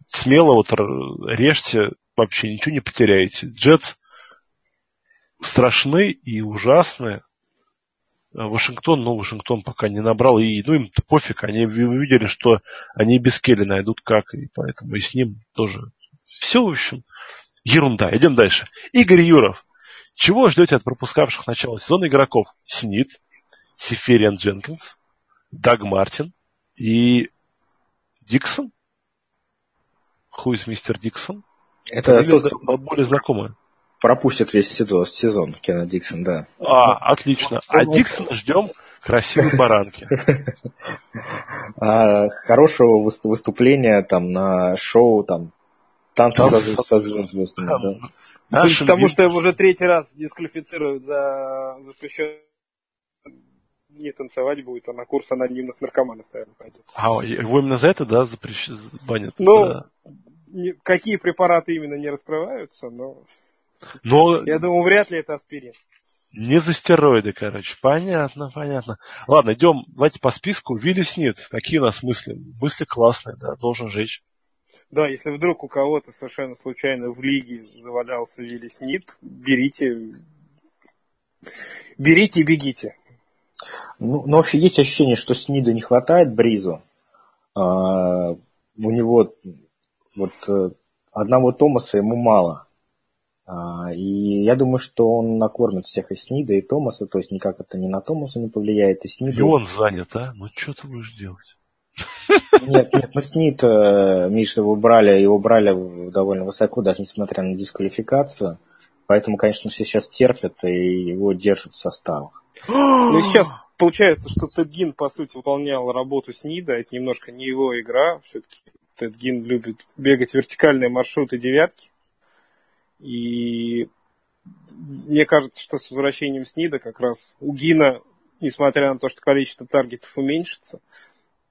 Смело вот режьте, вообще ничего не потеряете. Джетс страшны и ужасны, Вашингтон, ну, Вашингтон пока не набрал, и, ну, им пофиг, они ви- увидели, что они без Келли найдут как, и поэтому и с ним тоже. Все, в общем, ерунда. Идем дальше. Игорь Юров. Чего ждете от пропускавших начало сезона игроков? Снит, Сифериан Дженкинс, Даг Мартин и Диксон? Хуй мистер Диксон? Это Фамилия тот, кто более знакомая. пропустит весь сезон, сезон Кена Диксон, да. А, отлично. А Диксона ждем красивой баранки. А, хорошего выс- выступления там на шоу, там, танцы со звездами, Нашим Потому вин- что его уже третий раз дисквалифицируют за запрещен не танцевать будет, а на курс анонимных наркоманов, наверное, пойдет. А, его именно за это, да, запрещ... банят? Ну, Да. Не- какие препараты именно не раскрываются, но Но я думаю, вряд ли это аспирин. не за стероиды, короче. Понятно, понятно. Ладно, идем, давайте по списку. Вилли Снит. Какие у нас мысли? Мысли классные, да, должен жечь. Да, если вдруг у кого-то совершенно случайно в лиге завалялся Вилли Снит, берите, берите и бегите. Ну, но вообще есть ощущение, что Снида не хватает Бризу. А, у него вот э, одного Томаса ему мало. А, и я думаю, что он накормит всех и Снида, и Томаса, то есть никак это не на Томаса не повлияет, и Снида... И он занят, а? Ну, что ты будешь делать? Нет, нет, ну Снид, э, Миша, его брали, его брали довольно высоко, даже несмотря на дисквалификацию. Поэтому, конечно, все сейчас терпят и его держат в составах. Ну и сейчас получается, что Тед Гин, по сути, выполнял работу Снида. Это немножко не его игра. Все-таки Тед Гин любит бегать вертикальные маршруты девятки. И мне кажется, что с возвращением Снида как раз у Гина, несмотря на то, что количество таргетов уменьшится,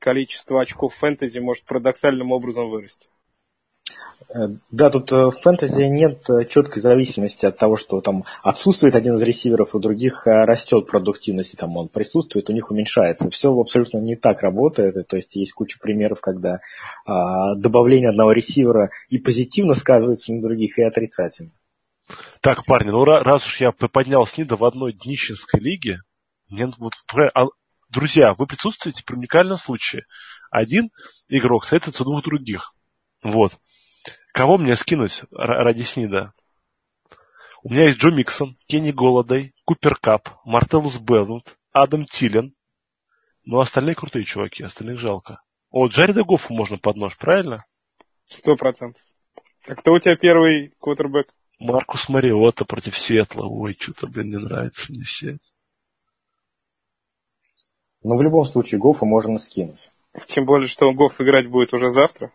количество очков фэнтези может парадоксальным образом вырасти. Э, Да, тут э, в фэнтези нет э, четкой зависимости от того, что там отсутствует один из ресиверов, у других растет продуктивность, и там он присутствует, у них уменьшается. Все абсолютно не так работает. То есть есть куча примеров, когда а, добавление одного ресивера и позитивно сказывается на других, и отрицательно. Так, парни, ну ра- раз уж я поднял Снида в одной днищенской лиге, мне вот, а, друзья, вы присутствуете при уникальном случае. Один игрок советуется двух других. Вот. Кого мне скинуть ра- ради Снида? У меня есть Джо Миксон, Кенни Голодей, Купер Кап, Мартелус Белнут, Адам Тилен. Ну, остальные крутые чуваки, остальных жалко. О, Джареда Гоффу можно под нож, правильно? Сто процентов. А кто у тебя первый квотербек? Маркус Мариотта против Сиэтла. Ой, что-то, блин, не нравится мне Сиэтл. Но в любом случае Гофа можно скинуть. Тем более, что Гофф играть будет уже завтра.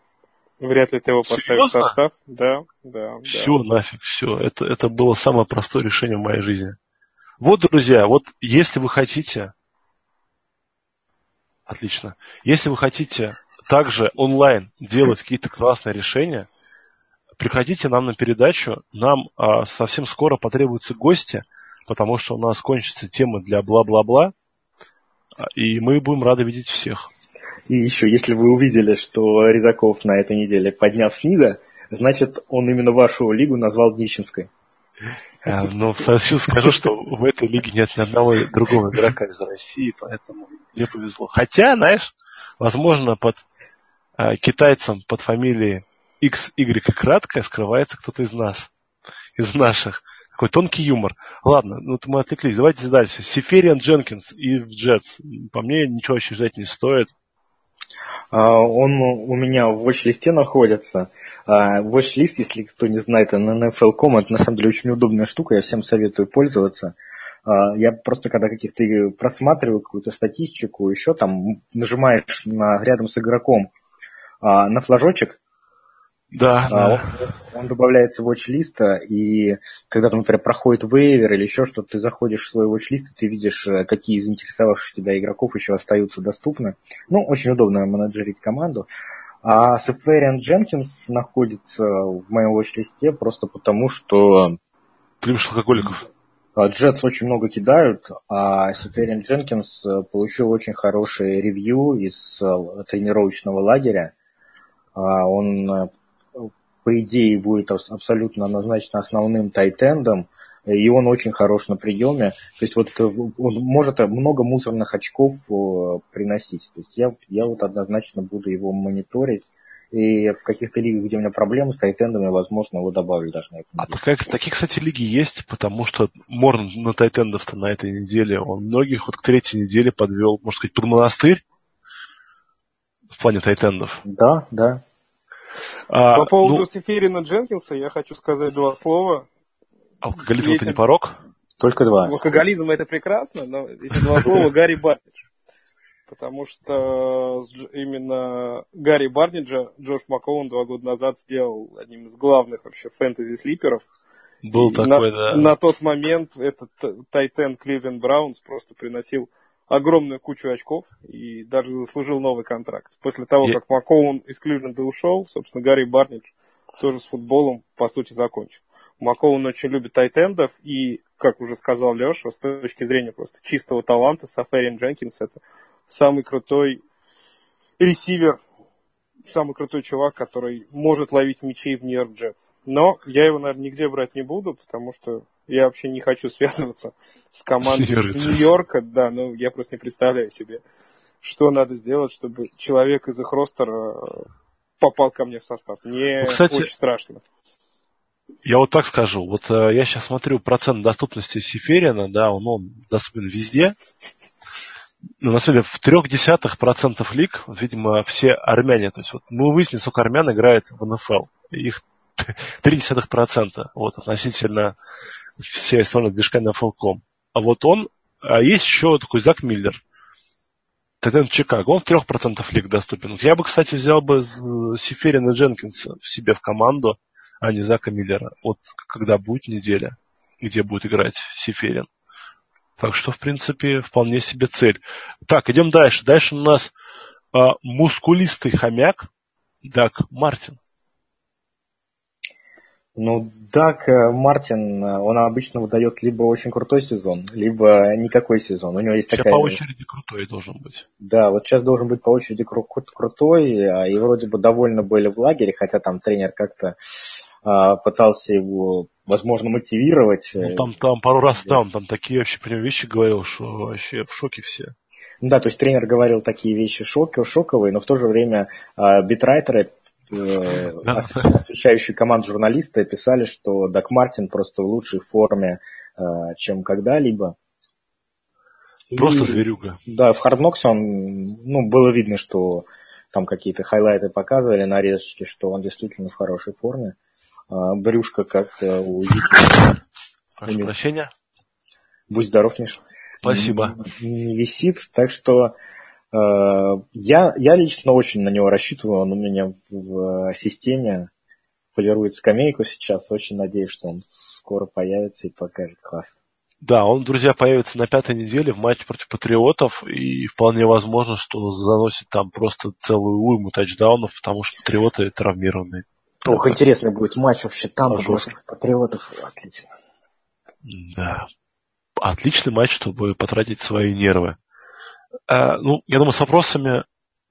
Вряд ли ты его поставишь в Серьезно? состав. Да, да, да. Все, нафиг, все. Это, это было самое простое решение в моей жизни. Вот, друзья, вот если вы хотите... Отлично. Если вы хотите также онлайн делать какие-то классные решения, приходите нам на передачу. Нам а, совсем скоро потребуются гости, потому что у нас кончатся темы для бла-бла-бла. А, И мы будем рады видеть всех. И еще, если вы увидели, что Резаков на этой неделе поднял Снида, значит, он именно вашу лигу назвал Днищенской. А, Но скажу, что в этой лиге нет ни одного другого игрока из России, поэтому мне повезло. Хотя, знаешь, возможно, под а, китайцем под фамилией XY краткая скрывается кто-то из нас, из наших. Такой тонкий юмор. Ладно, ну вот мы отвлеклись. Давайте дальше. Сифериан Дженкинс и в Джетс. По мне ничего вообще ждать не стоит. А, Он у меня в watch-листе находится. А, Watch-лист, если кто не знает, на NFL.com, это на самом деле очень удобная штука, я всем советую пользоваться. А, Я просто когда каких-то просматриваю какую-то статистику, еще там нажимаешь на, рядом с игроком а, на флажочек, Да, а, да. он, он добавляется в watch-лист, и когда, например, проходит вейвер или еще что-то, ты заходишь в свой watch-лист, и ты видишь, э, какие из интересовавших тебя игроков еще остаются доступны. Ну, очень удобно менеджерить команду. А Сефериан Дженкинс находится в моем watch-листе просто потому, что Ты любишь алкоголиков. а, Джетс очень много кидают, а Сефериан Дженкинс э, получил очень хорошее ревью из э, тренировочного лагеря. А, Он, по идее, будет абс- абсолютно назначен основным тайтендом, и он очень хорош на приеме. То есть вот он может много мусорных очков э, приносить. То есть я, я вот однозначно буду его мониторить. И в каких-то лигах, где у меня проблемы с тайтендами, возможно, его добавлю даже на эту А неделю. такая, такие, кстати, лиги есть, потому что Морн на тайтендов-то на этой неделе, он многих вот к третьей неделе подвел, можно сказать, под монастырь в плане тайтендов. Да, да. А, По поводу ну, Сеферина Дженкинса я хочу сказать два слова. алкоголизм это не порог? Только два. Алкоголизм это прекрасно, но эти два слова Гарри Барнидж. Потому что именно Гарри Барниджа Джош Макоун два года назад сделал одним из главных вообще фэнтези-слиперов. Был И такой, на, да. на тот момент этот Тайтен Кливен Браунс просто приносил огромную кучу очков и даже заслужил новый контракт. После того, Я- как Макоун из Кливленда ушел, собственно, Гарри Барнидж тоже с футболом, по сути, закончил. Макоун очень любит тайтендов, и, как уже сказал Леша, с точки зрения просто чистого таланта, Сафариан Дженкинс это самый крутой ресивер, самый крутой чувак, который может ловить мячи в Нью-Йорк Джетс. Но я его, наверное, нигде брать не буду, потому что я вообще не хочу связываться с командой Нью-Йорк из. Нью-Йорка, да, ну я просто не представляю себе, что надо сделать, чтобы человек из их ростера э, попал ко мне в состав. Мне Ну, кстати, очень страшно. Я вот так скажу. Вот э, я сейчас смотрю процент доступности Сиферина, да, он, он доступен везде. Ну, на самом деле, в трех десятых процентов лиг, видимо, все армяне. То есть вот мы выяснили, сколько армян играет в НФЛ. Их три десятых процента вот, относительно всей остальной движка NFL.com. А вот он, а есть еще такой Зак Миллер, Тайтен Чикаго, он в трех процентов лиг доступен. Я бы, кстати, взял бы Сиферина Дженкинса в себе в команду, а не Зака Миллера. Вот когда будет неделя, где будет играть Сиферин. Так что, в принципе, вполне себе цель. Так, идем дальше. Дальше у нас а, мускулистый хомяк Дак Мартин. Ну, Дак э, Мартин, э, он обычно выдает либо очень крутой сезон, либо никакой сезон. У него есть Сейчас такая... по очереди крутой должен быть. Да, вот сейчас должен быть по очереди кру- кру- крутой, а, и вроде бы довольно были в лагере, хотя там тренер как-то а, пытался его, возможно, мотивировать. Ну, там, там пару раз там, там такие вообще прям вещи говорил, что вообще в шоке все. Ну Да, то есть тренер говорил такие вещи шок, шоковые, но в то же время битрайтеры, э, ос- освещающие команду журналисты, писали, что Дак Мартин просто в лучшей форме, а, чем когда-либо. Просто зверюга. Да, в Хардноксе он, ну, было видно, что там какие-то хайлайты показывали, нарезочки, что он действительно в хорошей форме. А, Брюшка, как э, у. Прошу прощения. Будь здоров, Миш. Спасибо. Не, висит, так что э, я, я лично очень на него рассчитываю. Он у меня в, в системе полирует скамейку сейчас. Очень надеюсь, что он скоро появится и покажет класс. Да, он, друзья, появится на пятой неделе в матче против Патриотов, и вполне возможно, что заносит там просто целую уйму тачдаунов, потому что Патриоты травмированы. Ох, интересный будет матч вообще там против патриотов. Отлично. Да. Отличный матч, чтобы потратить свои нервы. А, ну, я думаю, с вопросами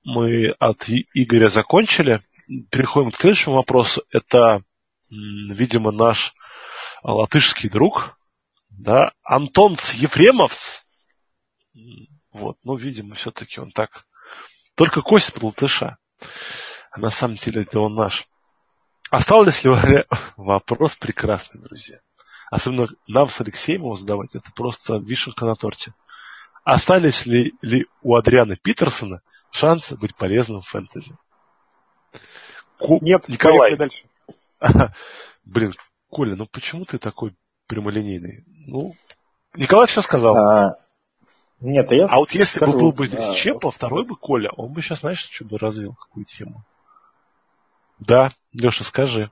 мы от Игоря закончили. Переходим к следующему вопросу. Это, видимо, наш латышский друг, да, Антон Ефремовс. Вот, ну, видимо, все-таки он так только косит под латыша. А на самом деле это он наш. Осталось ли вопрос прекрасный, друзья? Особенно нам с Алексеем его задавать, это просто вишенка на торте. Остались ли, ли у Адриана Питерсона шансы быть полезным в фэнтези? Ку- Нет, Николай. поехали дальше. Блин, Коля, ну почему ты такой прямолинейный? Ну, Николай все сказал. А, нет, я А вот если бы скажу, был бы здесь а, Чепа, второй бы Коля, он бы сейчас, знаешь, что бы развил, какую тему? Да, Леша, скажи.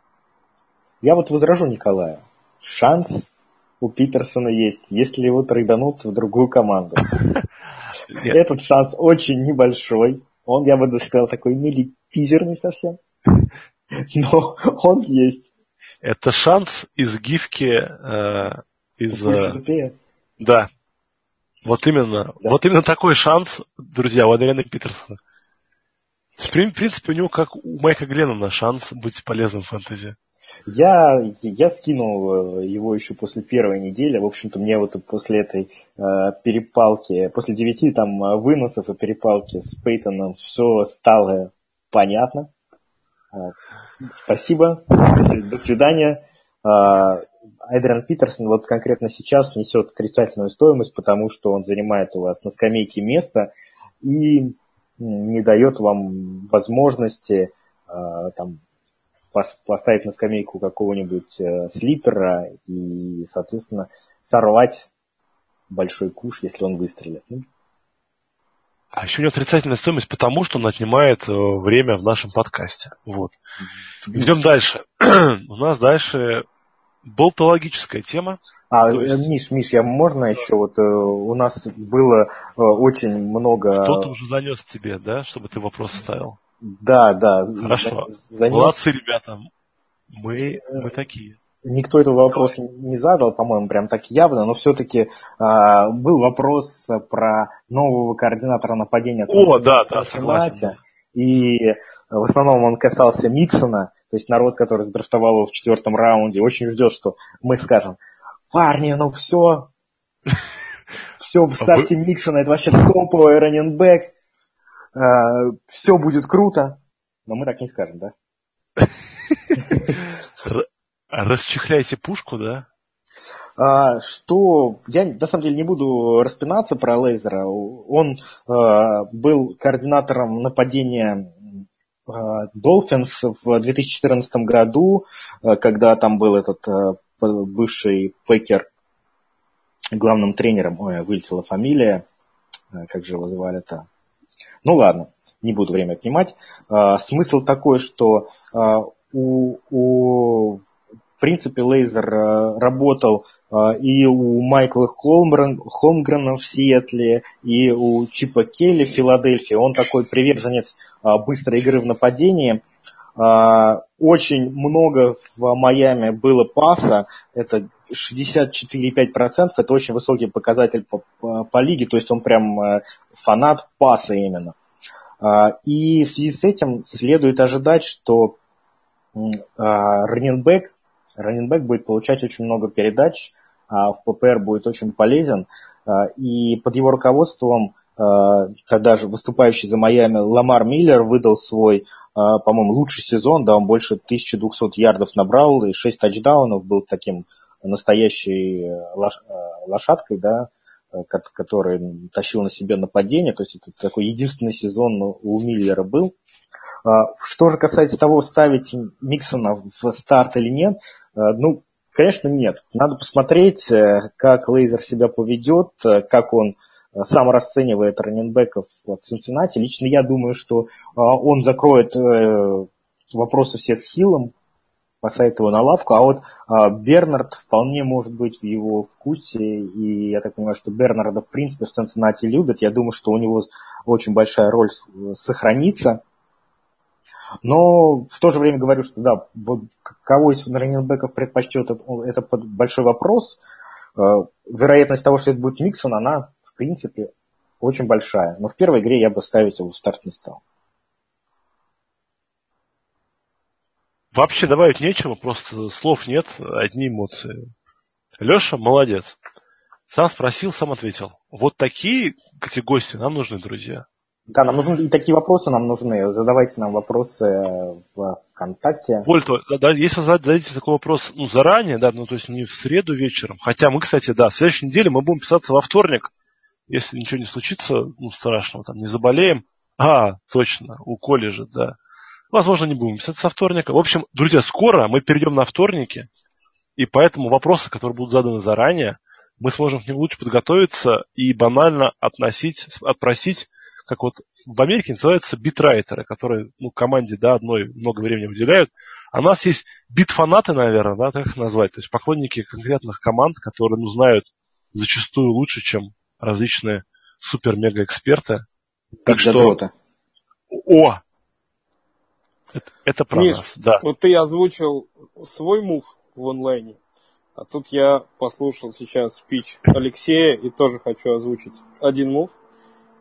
Я вот возражу Николаю. Шанс у Питерсона есть, если его трейданут в другую команду. Этот шанс очень небольшой. Он, я бы даже сказал, такой милипизерный совсем. Но он есть. это шанс из гифки, э, из... Э, да. Вот именно, Да. вот именно такой шанс, друзья, у Адриана Питерсона. В принципе, у него, как у Майка Гленнона, шанс быть полезным в фэнтези. Я, я скинул э, его еще после первой недели. В общем-то, мне вот после этой э, перепалки, после девяти там э, выносов и перепалки с Пейтоном все стало понятно. Э, спасибо. До сви- До свидания. Э, Эдриан Питерсон вот конкретно сейчас несет отрицательную стоимость, потому что он занимает у вас на скамейке место и не дает вам возможности э, там, поставить на скамейку какого-нибудь э, слипера и, соответственно, сорвать большой куш, если он выстрелит. Ну, А еще у него отрицательная стоимость, потому что он отнимает э, время в нашем подкасте. Вот. Идем дальше. У нас дальше болтологическая тема. А, есть... Миш, Миш, я можно еще вот у нас было очень много... Кто-то уже занес тебе, да, чтобы ты вопрос ставил? Да, да. Хорошо. Занес... Молодцы, ребята. Мы, мы такие. Никто этот вопрос не задал, по-моему, прям так явно, но все-таки а, был вопрос про нового координатора нападения О, да, да, согласен. И в основном он касался Миксона, то есть народ, который задрафтовал его в четвертом раунде, очень ждет, что мы скажем, парни, ну все, все, вставьте Миксона, это вообще топовый раненбэк, все будет круто. Но мы так не скажем, да? Расчехляйте пушку, да? А, что я на самом деле не буду распинаться про Лейзера. Он а, был координатором нападения Долфинс в 2014 году, а, когда там был этот а, бывший Пекер главным тренером, ой, вылетела фамилия, а, как же его звали-то? Ну ладно, не буду время отнимать. Смысл такой, что у, у в принципе, Лейзер э, работал э, и у Майкла Холмгрена в Сиэтле, и у Чипа Келли в Филадельфии. Он такой приверженец э, быстрой игры в нападении. Очень много в Майами было паса, это 64,5%, это очень высокий показатель по, по, по лиге, то есть он прям фанат паса именно. И в связи с этим следует ожидать, что раненбэк раненбэк будет получать очень много передач, а в ППР будет очень полезен. А, и под его руководством а, тогда же выступающий за Майами Ламар Миллер выдал свой, по-моему, лучший сезон, да, он больше 1200 ярдов набрал и 6 тачдаунов, был таким настоящей э, лошадкой, да, э, который тащил на себе нападение, то есть это такой единственный сезон у Миллера был. Что же касается того, ставить Миксона в старт или нет, Э, ну, конечно, нет. Надо посмотреть, э, как Лейзер себя поведет, э, как он сам расценивает раненбеков от Цинциннати. Лично я думаю, что он закроет вопросы все с Хиллом, посадит его на лавку, а вот Бернард вполне может быть в его вкусе, и я так понимаю, что Бернарда в принципе в Цинциннати любят, я думаю, что у него очень большая роль сохранится, но в то же время говорю, что да, вот кого из раненбеков предпочтет, это большой вопрос. Э, вероятность того, что это будет Миксон, она, в принципе, очень большая. Но в первой игре я бы ставить его в старт не стал. Вообще добавить нечего, просто слов нет, одни эмоции. Леша молодец. Сам спросил, сам ответил. Вот такие эти гости нам нужны, друзья. Да, нам нужны и такие вопросы нам нужны. Задавайте нам вопросы в ВКонтакте. Более того, да, если вы зададите такой вопрос ну, заранее, да, ну то есть не в среду вечером. Хотя мы, кстати, да, в следующей неделе мы будем писаться во вторник. Если ничего не случится, ну, страшного, там, не заболеем. А, точно, у Коли же, да. Возможно, не будем писаться со вторника. В общем, друзья, скоро мы перейдем на вторники, и поэтому вопросы, которые будут заданы заранее, мы сможем к ним лучше подготовиться и банально относить, отпросить как вот в Америке называются битрайтеры, которые ну, команде да, одной много времени уделяют. А у нас есть битфанаты, наверное, да, так их назвать, то есть поклонники конкретных команд, которые ну, знают зачастую лучше, чем различные супер-мега-эксперты. Так что... О! Это, это про Миш, нас, да. Вот ты озвучил свой мув в онлайне, а тут я послушал сейчас спич Алексея и тоже хочу озвучить один мув.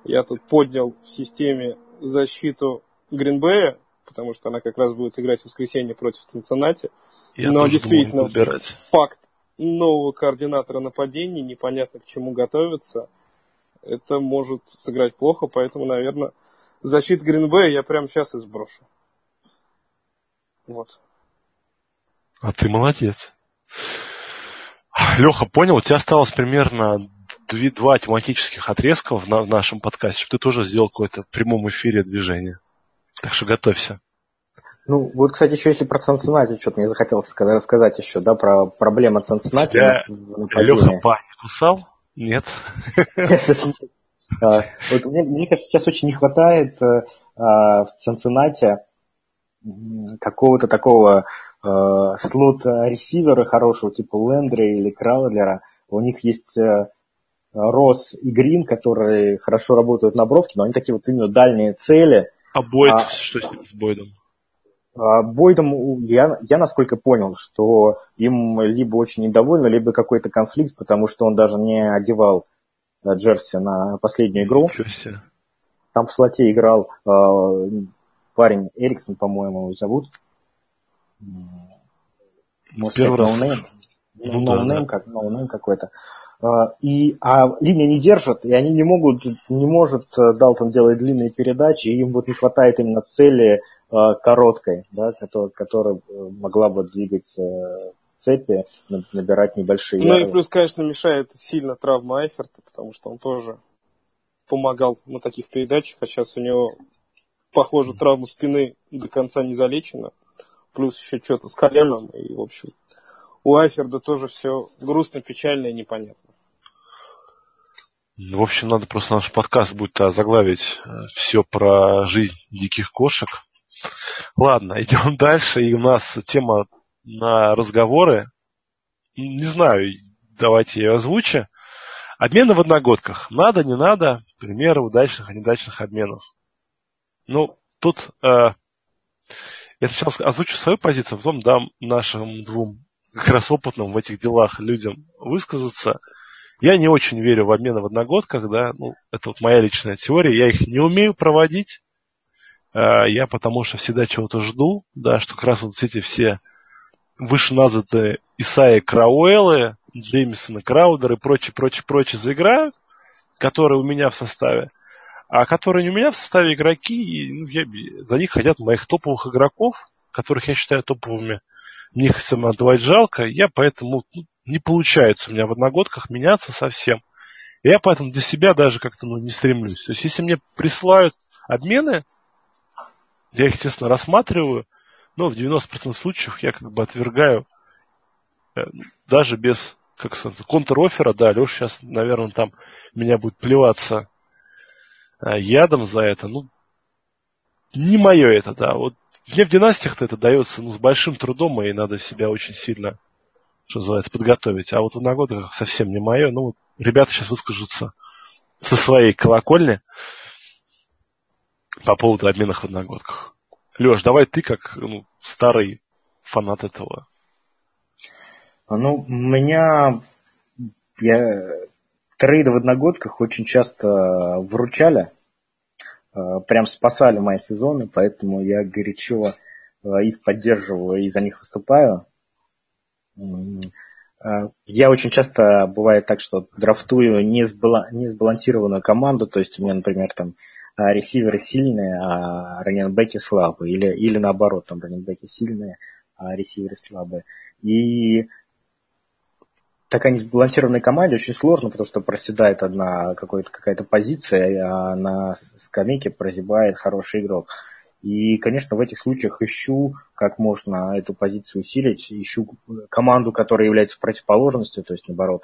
Я тут поднял в системе защиту Гринбея, потому что она как раз будет играть в воскресенье против Цинциннати. Я Но действительно, факт нового координатора нападений, непонятно к чему готовиться, это может сыграть плохо, поэтому, наверное, защиту Гринбея я прямо сейчас и сброшу. Вот. А ты молодец. Леха, понял, у тебя осталось примерно две, два тематических отрезка в, на, в нашем подкасте, чтобы ты тоже сделал какое-то в прямом эфире движение. Так что готовься. Ну, вот, кстати, еще если про Цинциннати, что-то мне захотелось сказать, рассказать еще, да, про проблемы Цинциннати. Тебя Леха Па кусал? Нет. А, вот мне кажется, сейчас очень не хватает э, а, в Цинциннате какого-то такого э, слот-ресивера хорошего, типа Лендри или Краудлера. У них есть э, Росс и Грин, которые хорошо работают на бровке, но они такие вот именно дальние цели. А Бойд, а, что с, с Бойдом? А, Бойдом, я, я насколько понял, что им либо очень недовольны, либо какой-то конфликт, потому что он даже не одевал э, джерси на последнюю игру. Там в слоте играл э, парень Эриксон, по-моему, его зовут. Может, Первый раз. No ну, no да, как, no какой-то. А, и, а линия не держит, и они не могут, не может э, Далтон делать длинные передачи, и им вот не хватает именно цели э, короткой, да, которая, которая э, могла бы двигать цепи, набирать небольшие. Ну и плюс, конечно, мешает сильно травма Айферта, потому что он тоже помогал на таких передачах, а сейчас у него, похоже, травма спины до конца не залечена. Плюс еще что-то с коленом, и, в общем, у Айферда тоже все грустно, печально и непонятно. В общем, надо просто наш подкаст будет заглавить э, все про жизнь диких кошек. Ладно, идем дальше. И у нас тема на разговоры. Не знаю, давайте я ее озвучу. Обмены в одногодках. Надо, не надо. Примеры удачных и неудачных обменов. Ну, тут э, я сначала озвучу свою позицию, а потом дам нашим двум как раз опытным в этих делах людям высказаться – я не очень верю в обмены в одногодках, да, ну, это вот моя личная теория, я их не умею проводить, а, я потому что всегда чего-то жду, да, что как раз вот эти все вышеназванные Исаи Крауэллы, Джеймисона Краудер и прочие, прочие, прочие заиграют, которые у меня в составе, а которые не у меня в составе игроки, и, ну, я, за них хотят моих топовых игроков, которых я считаю топовыми. Мне их самое отдавать жалко, я поэтому ну, не получается у меня в одногодках меняться совсем. И я поэтому для себя даже как-то ну, не стремлюсь. То есть, если мне присылают обмены, я их, естественно, рассматриваю, но в 90% случаев я как бы отвергаю э, даже без, как сказать, контр-оффера, да, Леша сейчас, наверное, там меня будет плеваться ядом за это, ну, не мое это, да, вот мне в династиях-то это дается, ну, с большим трудом, и надо себя очень сильно что называется, подготовить. А вот в одногодках совсем не мое. Ну, ребята сейчас выскажутся со своей колокольни по поводу обменов в одногодках. Леш, давай ты как ну, старый фанат этого. Ну, у меня я трейды в одногодках очень часто вручали, э, прям спасали мои сезоны, поэтому я горячо э, их поддерживаю и за них выступаю. Я очень часто бывает так, что драфтую не, сбалансированную команду, то есть у меня, например, там ресиверы сильные, а раненбеки слабые, или, или наоборот, там раненбеки сильные, а ресиверы слабые. И такая несбалансированная команде очень сложно, потому что проседает одна какая-то позиция, а на скамейке прозябает хороший игрок. И, конечно, в этих случаях ищу, как можно эту позицию усилить, ищу команду, которая является противоположностью, то есть наоборот,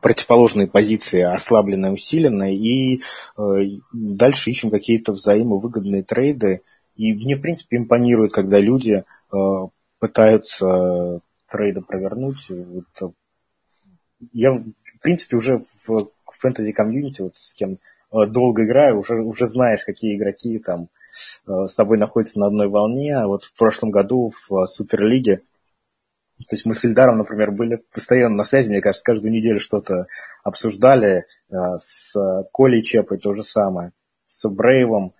противоположные позиции ослабленные, усиленные, и э, дальше ищем какие-то взаимовыгодные трейды. И мне, в принципе, импонирует, когда люди э, пытаются трейды провернуть. Вот, я, в принципе, уже в фэнтези-комьюнити, вот с кем Э, долго играю, уже, уже знаешь, какие игроки там э, с тобой находятся на одной волне. Вот в прошлом году в э, Суперлиге, то есть мы с Ильдаром, например, были постоянно на связи, мне кажется, каждую неделю что-то обсуждали. С Колей Чепой то же самое, с Брейвом.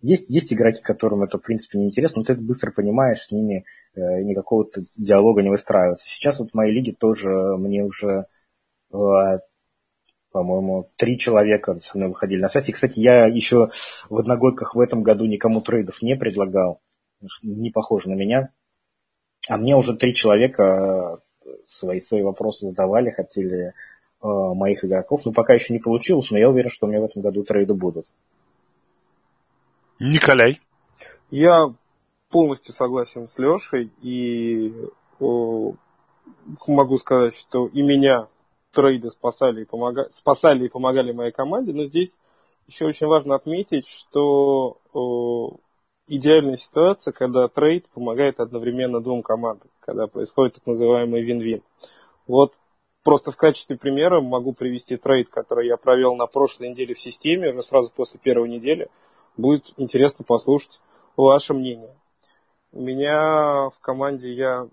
Есть, есть игроки, которым это, в принципе, неинтересно, но ты это быстро понимаешь, с ними никакого диалога не выстраивается. Сейчас вот в моей лиге тоже мне уже по-моему, три человека со мной выходили на связь. И, кстати, я еще в одногодках в этом году никому трейдов не предлагал. Не похоже на меня. А мне уже три человека э, свои, свои вопросы задавали, хотели э, моих игроков. Но пока еще не получилось, но я уверен, что у меня в этом году трейды будут. Николай. Я полностью согласен с Лешей и о, могу сказать, что и меня трейды спасали и, помога... спасали и помогали моей команде, но здесь еще очень важно отметить, что идеальная ситуация, когда трейд помогает одновременно двум командам, когда происходит так называемый вин-вин. Вот просто в качестве примера могу привести трейд, который я провел на прошлой неделе в системе, уже сразу после первой недели. Будет интересно послушать ваше мнение. У меня в команде я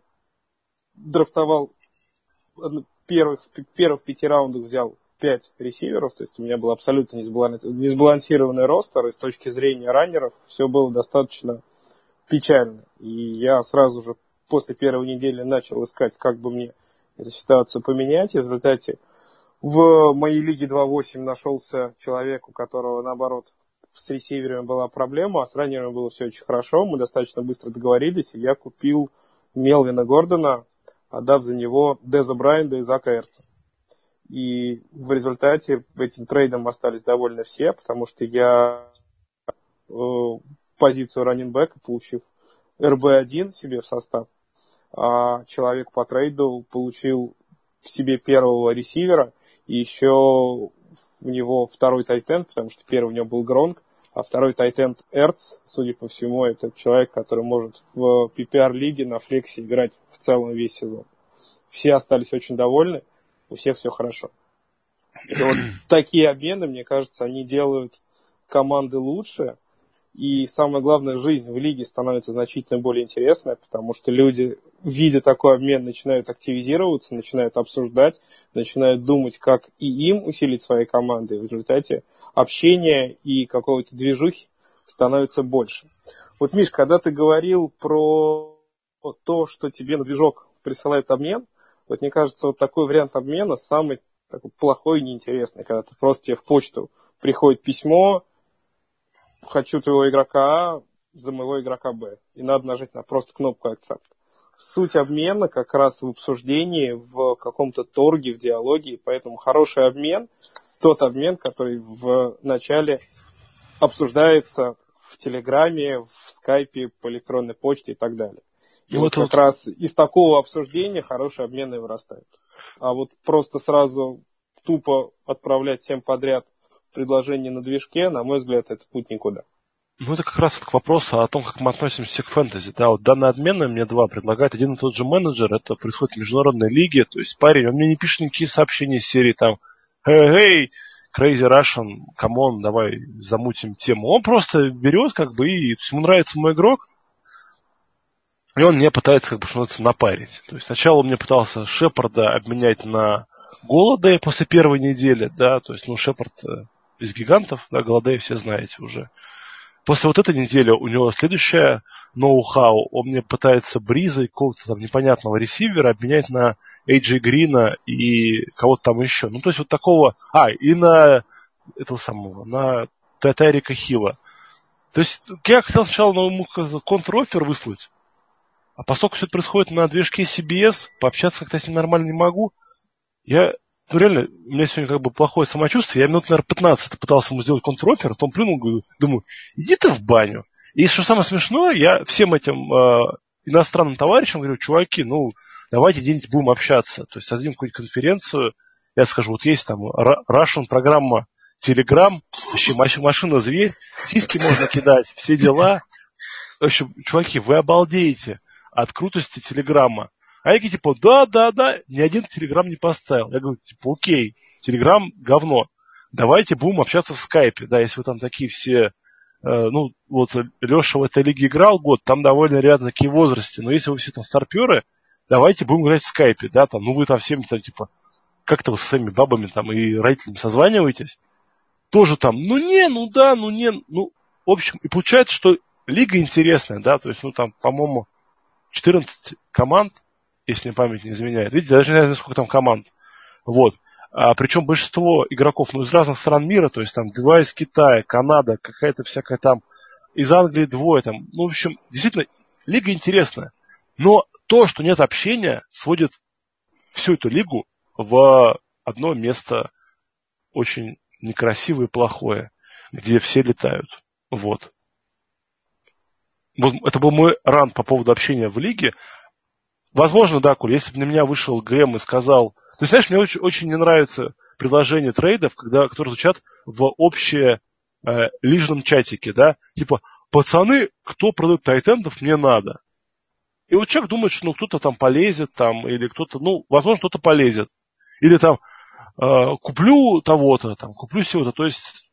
драфтовал первых, первых пяти раундах взял пять ресиверов, то есть у меня был абсолютно несбалансированный ростер, и с точки зрения раннеров все было достаточно печально. И я сразу же после первой недели начал искать, как бы мне эту ситуацию поменять, и в результате в моей лиге 2.8 нашелся человек, у которого, наоборот, с ресиверами была проблема, а с раннерами было все очень хорошо, мы достаточно быстро договорились, и я купил Мелвина Гордона, отдав за него Деза Брайнда и Зака Эрца. И в результате этим трейдом остались довольны все, потому что я э, позицию раннинбека, получив РБ-1 себе в состав, а человек по трейду получил себе первого ресивера и еще у него второй тайтенд, потому что первый у него был Гронк, а второй тайтенд Эрц, судя по всему, это человек, который может в PPR-лиге на флексе играть в целом весь сезон. Все остались очень довольны у всех все хорошо. И вот такие обмены, мне кажется, они делают команды лучше, и самое главное, жизнь в лиге становится значительно более интересной, потому что люди, видя такой обмен, начинают активизироваться, начинают обсуждать, начинают думать, как и им усилить свои команды. И в результате общения и какого-то движухи становится больше. Вот, Миш, когда ты говорил про то, что тебе на движок присылает обмен, вот мне кажется, вот такой вариант обмена самый такой плохой и неинтересный, когда ты просто тебе в почту приходит письмо, хочу твоего игрока А за моего игрока Б. И надо нажать на просто кнопку акцепт. Суть обмена как раз в обсуждении, в каком-то торге, в диалоге. Поэтому хороший обмен, тот обмен, который в начале обсуждается в Телеграме, в Скайпе, по электронной почте и так далее. И вот, вот как раз из такого обсуждения хорошие обмены вырастают. А вот просто сразу тупо отправлять всем подряд предложение на движке, на мой взгляд, это путь никуда. Ну, это как раз вот к вопросу о том, как мы относимся к фэнтези. Да, вот данные обмены мне два предлагает один и тот же менеджер. Это происходит в международной лиге. То есть парень, он мне не пишет никакие сообщения из серии там «Hey, Crazy Russian, come on, давай замутим тему». Он просто берет как бы и... Ему нравится мой игрок, и он мне пытается, как бы, что называется, напарить. То есть сначала он мне пытался Шепарда обменять на Голладея после первой недели, да, то есть, ну, Шепард э, из гигантов, да, Голодей все знаете уже. После вот этой недели у него следующая ноу-хау. Он мне пытается Бриза и какого-то там непонятного ресивера обменять на Эйджи Грина и кого-то там еще. Ну, то есть вот такого... А, и на этого самого, на Татарика Хила. То есть я хотел сначала ему контр-оффер выслать, а поскольку все это происходит на движке CBS, пообщаться как-то с ним нормально не могу. Я, ну реально, у меня сегодня как бы плохое самочувствие. Я минут, наверное, 15 пытался ему сделать контрофер, потом плюнул, говорю, думаю, иди ты в баню. И что самое смешное, я всем этим э, иностранным товарищам говорю, чуваки, ну, давайте где-нибудь будем общаться. То есть создадим какую-нибудь конференцию, я скажу, вот есть там Russian программа Telegram, машина зверь, сиськи можно кидать, все дела. В общем, чуваки, вы обалдеете от крутости Телеграма. А я типа, да, да, да, ни один Телеграм не поставил. Я говорю, типа, окей, Телеграм говно. Давайте будем общаться в скайпе. Да, если вы там такие все, э, ну, вот Леша в этой лиге играл год, там довольно рядом такие возрасты. Но если вы все там старперы, давайте будем играть в скайпе, да, там, ну вы там всеми там, типа, как-то вы со своими бабами там и родителями созваниваетесь. Тоже там, ну не, ну да, ну не, ну, в общем, и получается, что лига интересная, да, то есть, ну там, по-моему, 14 команд, если память не изменяет. Видите, даже не знаю, сколько там команд. Вот. А, причем большинство игроков ну, из разных стран мира, то есть там два из Китая, Канада, какая-то всякая там, из Англии двое там. Ну, в общем, действительно, лига интересная. Но то, что нет общения, сводит всю эту лигу в одно место очень некрасивое и плохое, где все летают. Вот вот это был мой ран по поводу общения в лиге. Возможно, да, Коль, если бы на меня вышел ГМ и сказал... Есть, знаешь, мне очень, очень не нравится предложение трейдов, когда, которые звучат в общее э, лижном чатике, да, типа, пацаны, кто продает тайтендов, мне надо. И вот человек думает, что ну кто-то там полезет, там, или кто-то, ну, возможно, кто-то полезет. Или там э, куплю того-то, там, куплю сего-то. То есть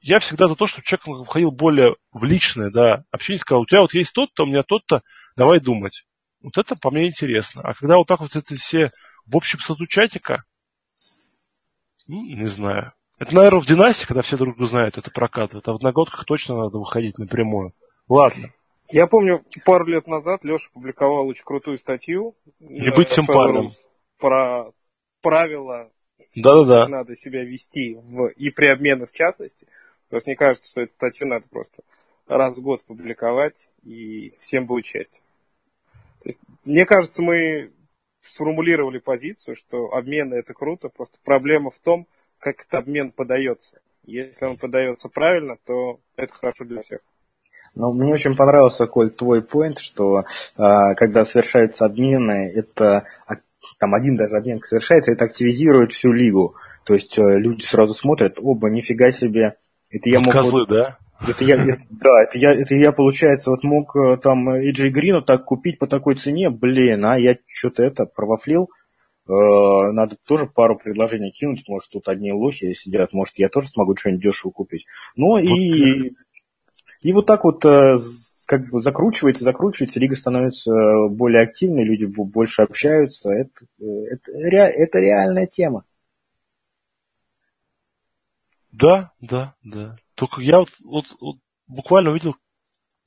я всегда за то, чтобы человек входил более в личное, да, общение, сказал, у тебя вот есть тот-то, у меня тот-то, давай думать. Вот это по мне интересно. А когда вот так вот это все в общем стату чатика, ну, не знаю. Это, наверное, в династии, когда все друг друга знают, это прокатывает. А в одногодках точно надо выходить напрямую. Ладно. Я помню, пару лет назад Леша публиковал очень крутую статью. Не быть симпатным. Про правила, Да-да-да. надо себя вести в, и при обменах в частности. Просто мне кажется, что эту статью надо просто раз в год публиковать, и всем будет счастье. Мне кажется, мы сформулировали позицию, что обмены это круто, просто проблема в том, как этот обмен подается. Если он подается правильно, то это хорошо для всех. Ну, мне очень понравился, Коль, твой поинт, что э, когда совершаются обмены, это там один даже обмен совершается, это активизирует всю лигу. То есть э, люди сразу смотрят, оба, нифига себе, это я вот мог... Козлы, да? Это я, это, да, это я, это я, получается, вот мог э, там Эджей Грину так купить по такой цене, блин, а я что-то это провафлил. Э, надо тоже пару предложений кинуть, может, тут одни лохи сидят, может, я тоже смогу что-нибудь дешево купить. Ну вот и, и вот так вот э, как бы закручивается, закручивается, лига становится более активной, люди больше общаются. Это, это, это реальная тема. Да, да, да. Только я вот, вот, вот буквально увидел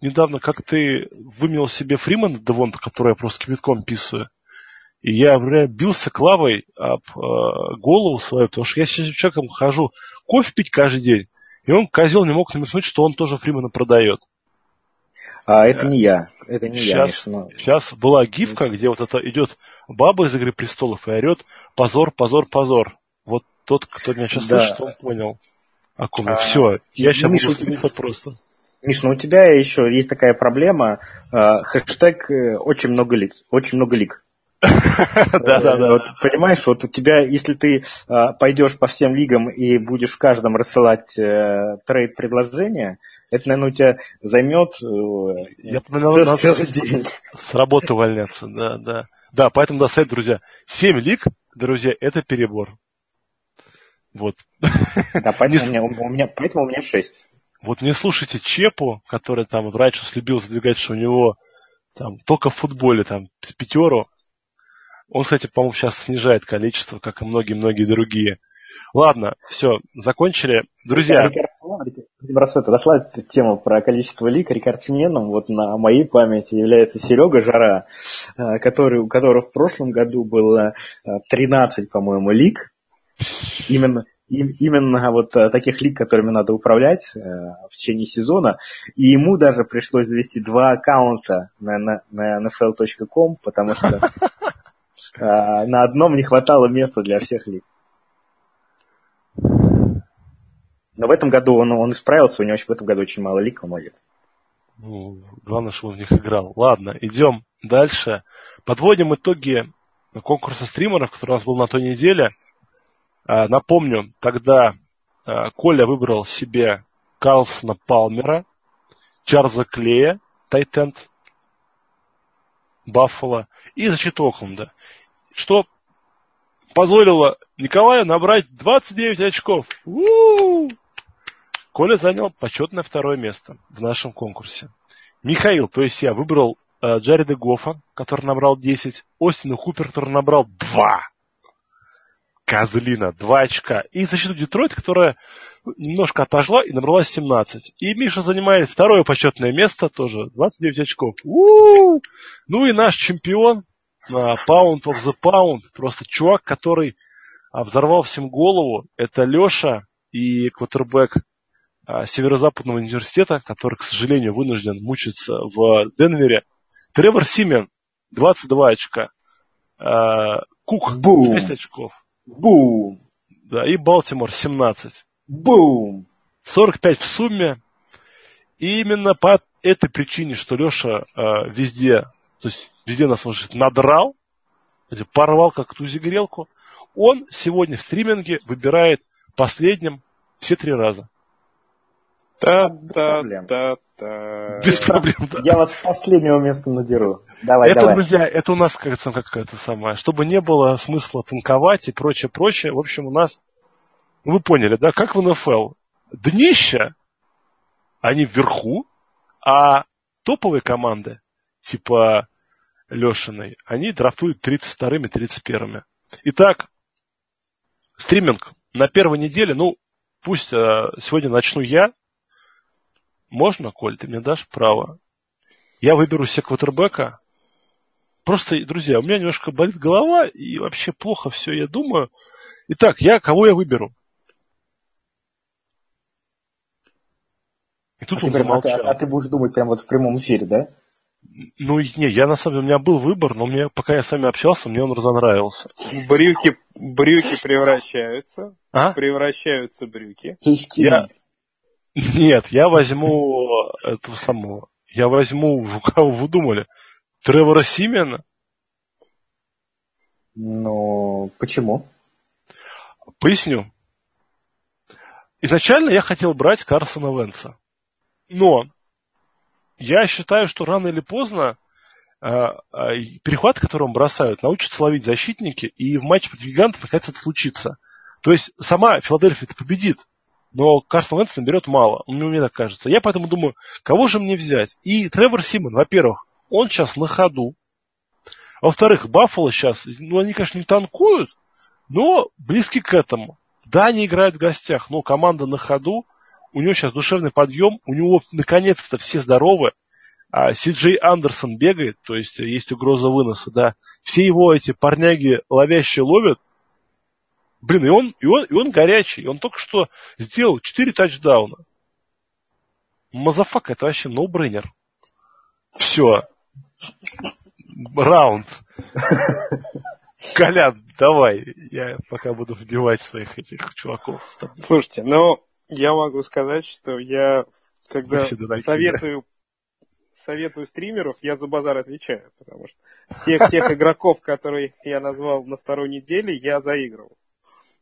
недавно, как ты вымел себе Фримана Девонта, который я просто кипятком писаю. И я, бля, бился клавой об э, голову свою, потому что я с человеком хожу кофе пить каждый день. И он, козел, не мог намекнуть, что он тоже Фримана продает. А это не я. Это не сейчас, я. Но... Сейчас была гифка, где вот это идет баба из Игры престолов и орет позор, позор, позор. Вот тот, кто меня сейчас да. слышит, он понял. Ком а, Все, я сейчас Миша, буду смеяться просто. Миш, ну у тебя еще есть такая проблема. Э, хэштег э, очень много лик. Очень много лик. Да, да, да. Понимаешь, вот у тебя, если ты э, пойдешь по всем лигам и будешь в каждом рассылать трейд предложения, это, наверное, у тебя займет Я надо с работы увольняться, да, да. Да, поэтому, да, сайт, друзья, 7 лиг, друзья, это перебор. Вот. Да, поэтому, не... у, меня, у, меня, поэтому у меня 6. Вот не слушайте Чепу, который там раньше любил задвигать, что у него там только в футболе там с пятеру. Он, кстати, по-моему, сейчас снижает количество, как и многие-многие другие. Ладно, все, закончили. Друзья. Это дошла эта тема про количество лик. Рекордсменом вот на моей памяти является Серега Жара, э, который, у которого в прошлом году было 13, э, по-моему, лик. Именно, именно вот э, таких лиг, которыми надо управлять э, в течение сезона. И ему даже пришлось завести два аккаунта на, на, на nfl.com, потому что э, на одном не хватало места для всех лиг. Но в этом году он, он исправился, у него в этом году очень мало лиг, молодец. Ну, главное, что он в них играл. Ладно, идем дальше. Подводим итоги конкурса стримеров, который у нас был на той неделе – напомню, тогда а, Коля выбрал себе Карлсона Палмера, Чарльза Клея, Тайтенд, Баффало и защиту Окленда, что позволило Николаю набрать 29 очков. У-у-у! Коля занял почетное второе место в нашем конкурсе. Михаил, то есть я, выбрал э, Джареда Гофа, который набрал 10, Остина Хупер, который набрал 2. Козлина, 2 очка. И защиту Детройт, которая немножко отожгла и набрала 17. И Миша занимает второе почетное место, тоже 29 очков. У-у-у! Ну и наш чемпион, Pound of the Pound, просто чувак, который а, взорвал всем голову, это Леша и квотербек а, Северо-Западного университета, который, к сожалению, вынужден мучиться в Денвере. Тревор Симен, 22 очка. А, Кук, Бум. 6 очков. Бум! Да, и Балтимор 17. Бум! 45 в сумме. И именно по этой причине, что Леша э, везде, то есть везде нас, может, надрал, порвал как тузигрелку, он сегодня в стриминге выбирает последним все три раза. Та-та-та-та. Это... Без проблем, да. Я вас с последнего места надеру. Давай, это, давай. друзья, это у нас как-то какая-то самая, чтобы не было смысла танковать и прочее, прочее. В общем, у нас, ну, вы поняли, да, как в НФЛ. Днища, они вверху, а топовые команды, типа Лешиной, они драфтуют 32-ми, 31-ми. Итак, стриминг на первой неделе, ну, пусть э, сегодня начну я. Можно, Коль, ты мне дашь право? Я выберу себе квотербека. Просто, друзья, у меня немножко болит голова, и вообще плохо все, я думаю. Итак, я кого я выберу? И тут А он ты, прям- а ты- замолчал. а ты будешь думать прямо вот в прямом эфире, да? Ну, не, я на самом деле, у меня был выбор, но мне, пока я с вами общался, мне он разонравился. Брюки, брюки превращаются. А? Превращаются брюки. Я- Нет, я возьму этого самого. Я возьму, кого вы думали? Тревора Симена? Ну, почему? Поясню. Изначально я хотел брать Карсона Венса. Но я считаю, что рано или поздно а, а, перехват, который он бросают, научатся ловить защитники, и в матче против гигантов наконец это случится. То есть сама Филадельфия победит, но Карсон Венс наберет мало. Ну, мне так кажется. Я поэтому думаю, кого же мне взять? И Тревор Симон, во-первых, он сейчас на ходу. А во-вторых, Баффало сейчас, ну, они, конечно, не танкуют, но близки к этому. Да, они играют в гостях, но команда на ходу, у него сейчас душевный подъем, у него наконец-то все здоровы, а Си Джей Андерсон бегает, то есть есть угроза выноса, да. Все его эти парняги ловящие ловят. Блин, и он, и он, и он горячий, он только что сделал 4 тачдауна. Motherfuck, это вообще no-brainer. Все. Раунд. Колян, давай. Я пока буду вбивать своих этих чуваков. Слушайте, ну, я могу сказать, что я, когда дураки, советую, советую стримеров, я за базар отвечаю, потому что всех тех игроков, которых я назвал на второй неделе, я заигрывал.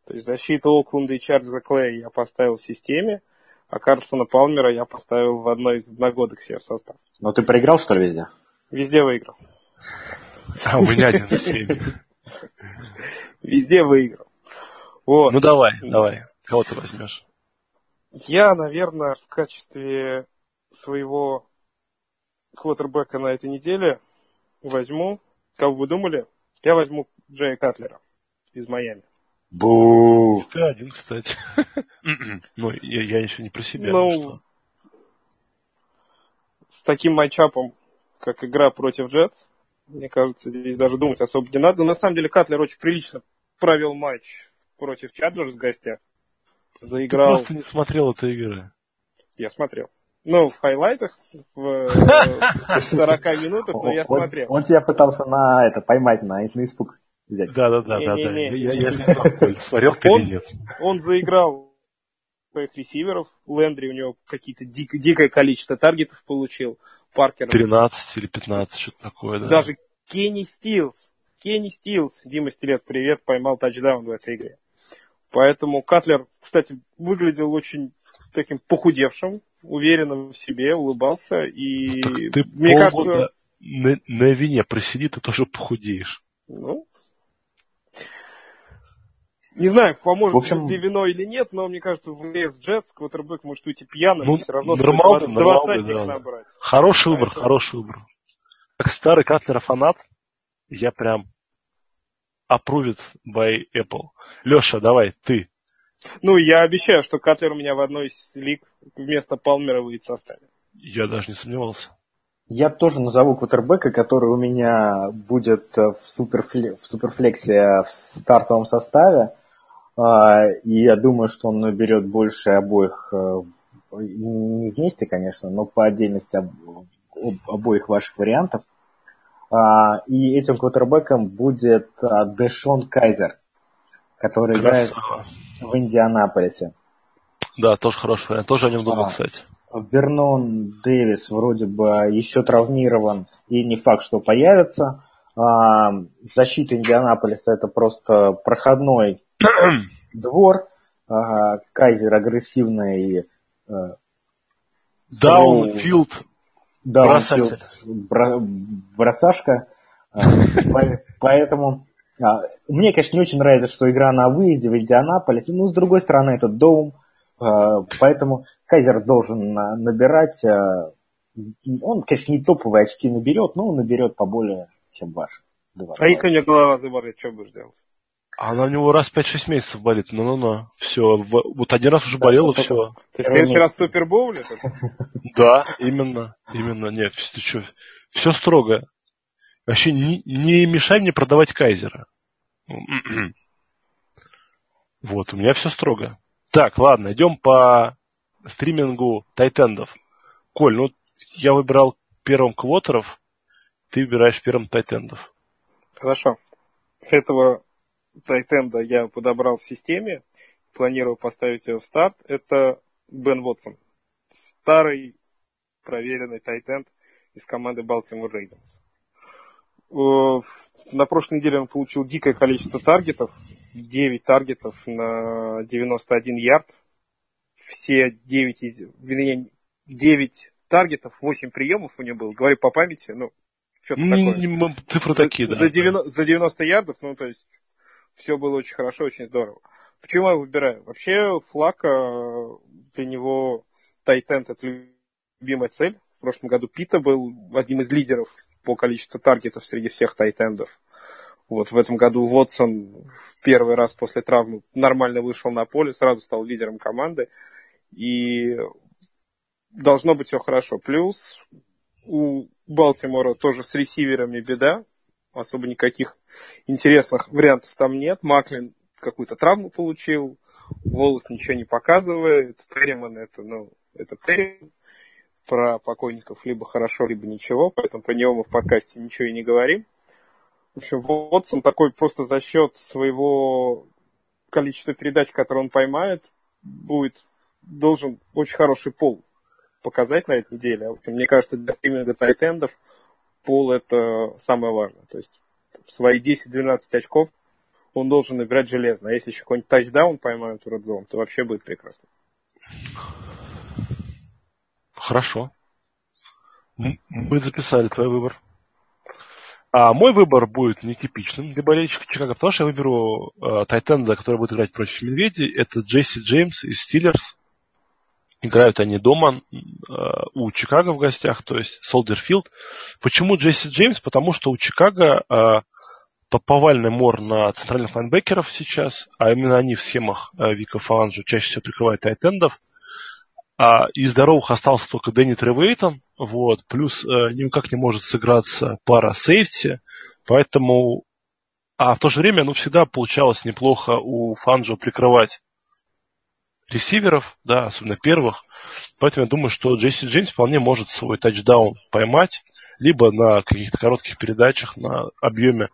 То есть защиту Окленда и Чарльза Клея я поставил в системе, а Карсона Палмера я поставил в одной из одногодок себе в состав. Ну, ты проиграл, что ли, везде? Везде выиграл. А, у меня один. Везде выиграл. Вот. Ну давай, давай. Кого ты возьмешь? Я, наверное, в качестве своего квотербека на этой неделе возьму, кого вы думали, я возьму Джея Катлера из Майами. Бу. Ты один, кстати. Ну, я, я еще не про себя. Ну, ну что. С таким матчапом, как игра против Джетс, мне кажется, здесь даже думать особо не надо. Но на самом деле Катлер очень прилично провел матч против Чаджерс в гостях. Ты Заиграл, просто не смотрел этой игры. я смотрел. Ну, в хайлайтах, в э, 40 минутах, но я смотрел. Он, тебя пытался на это поймать, на, на испуг взять. Да, да, да, да, да. Я, не смотрел ты Он- или нет. Он заиграл своих ресиверов. Лендри у него какие-то дик- дикое количество таргетов получил. Паркер 13 или 15, что-то такое, да. Даже Кенни Стилс. Кенни Стилс. Дима Стилет, привет, поймал тачдаун в этой игре. Поэтому Катлер, кстати, выглядел очень таким похудевшим, уверенным в себе, улыбался. И Так ты мне кажется, на, на вине просиди, ты тоже похудеешь. ну, не знаю, поможет В общем- ли вино или нет, но мне кажется, в ВС Джетс квотербек может уйти пьяным, Ну, все равно нормально, стоит нормально, двадцатник да. набрать. Хороший выбор, Поэтому- хороший выбор. Как старый Катлера фанат, я прям approved by Apple. Леша, давай, ты. Ну, я обещаю, что Катлер у меня в одной из лиг вместо Палмера выйдет в составе. Я даже не сомневался. Я тоже назову квотербека, который у меня будет э, в, суперфле- в суперфлексе в стартовом составе. А, И я думаю, что он наберет больше обоих, э, не вместе, конечно, но по отдельности об- об- обоих ваших вариантов. А, И этим квотербеком будет а, Дэшон Кайзер, который играет Красава. в Индианаполисе. Да, тоже хороший вариант. Тоже о нем думал, А. кстати. Вернон Дэвис вроде бы еще травмирован и не факт, что появится. А, Защита Индианаполиса это просто проходной двор. А, Кайзер агрессивный э, Даунфилд Даунфилд бросашка. А, поэтому а, мне, конечно, не очень нравится, что игра на выезде в Индианаполисе. Но, с другой стороны, это Доум. А, поэтому Кайзер должен набирать. Он, конечно, не топовые очки наберет, но он наберет поболее, чем ваши. А если у меня голова заболит, что будешь делать? Она у него раз 5-6 месяцев болит. Ну-ну-ну. Все. Вот один раз уже болел, и все. Ты в следующий раз в Супербоуле? Да, именно. Именно. Нет, ты что? Все строго. Вообще не, не мешай мне продавать Кайзера. Вот, у меня все строго. Так, ладно, идем по стримингу тайтендов. Коль, ну я выбирал первым квотеров, ты выбираешь первым тайтендов. Хорошо. Этого тайтенда я подобрал в системе, планирую поставить его в старт. Это Бен Вотсон. Старый проверенный тайтенд из команды Baltimore Ravens. На прошлой неделе он получил дикое количество таргетов. 9 таргетов на 91 ярд. Все 9 из... Вернее, 9 таргетов, 8 приемов у него было. Говорю по памяти, ну, что-то такое. Цифры такие, да. За 90, за 90 ярдов, ну, то есть, все было очень хорошо, очень здорово. Почему я выбираю? Вообще, Флака для него Тайтенд это любимая цель. В прошлом году Пита был одним из лидеров по количеству таргетов среди всех тайтендов. Вот в этом году Вотсон первый раз после травмы нормально вышел на поле, сразу стал лидером команды. И должно быть все хорошо. Плюс у Балтимора тоже с ресиверами беда. Особо никаких интересных вариантов там нет. Маклин какую-то травму получил. Волос ничего не показывает. Перриман это, ну, это Перриман про покойников либо хорошо, либо ничего, поэтому про него мы в подкасте ничего и не говорим. В общем, Вотсон такой просто за счет своего количества передач, которые он поймает, будет, должен очень хороший пол показать на этой неделе. Мне кажется, для стриминга тайтендов пол это самое важное. То есть свои 10-12 очков он должен набирать железно. А если еще какой-нибудь тачдаун поймают в Red Zone, то вообще будет прекрасно. Хорошо. Мы записали твой выбор. А мой выбор будет нетипичным для болельщиков Чикаго, потому что я выберу э, Тайтенда, который будет играть против Медведей. Это Джесси Джеймс из Стиллерс. Играют они дома э, у Чикаго в гостях, то есть Soldier Field. Почему Джесси Джеймс? Потому что у Чикаго э, повальный мор на центральных лайнбекеров сейчас, а именно они в схемах э, Вика Фанджио чаще всего прикрывают тайтендов. А из здоровых остался только Дэнни Треватан, вот, плюс э, никак не может сыграться пара сейфти, поэтому... А в то же время, ну, всегда получалось неплохо у Фанджо прикрывать ресиверов, да, особенно первых. Поэтому я думаю, что Джесси Джеймс вполне может свой тачдаун поймать, либо на каких-то коротких передачах, на объеме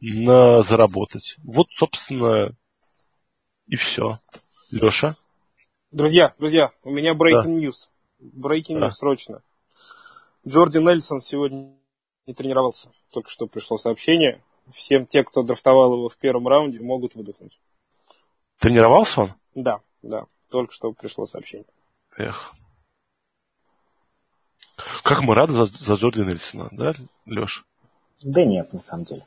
на заработать. Вот, собственно, и все. Леша? Друзья, друзья, у меня breaking да. news. Breaking да. news срочно. Джорди Нельсон сегодня не тренировался. Только что пришло сообщение. Всем те, кто драфтовал его в первом раунде, могут выдохнуть. Тренировался он? Да, да. Только что пришло сообщение. Эх. Как мы рады за, за Джорди Нельсона, да, Леш? Да нет, на самом деле.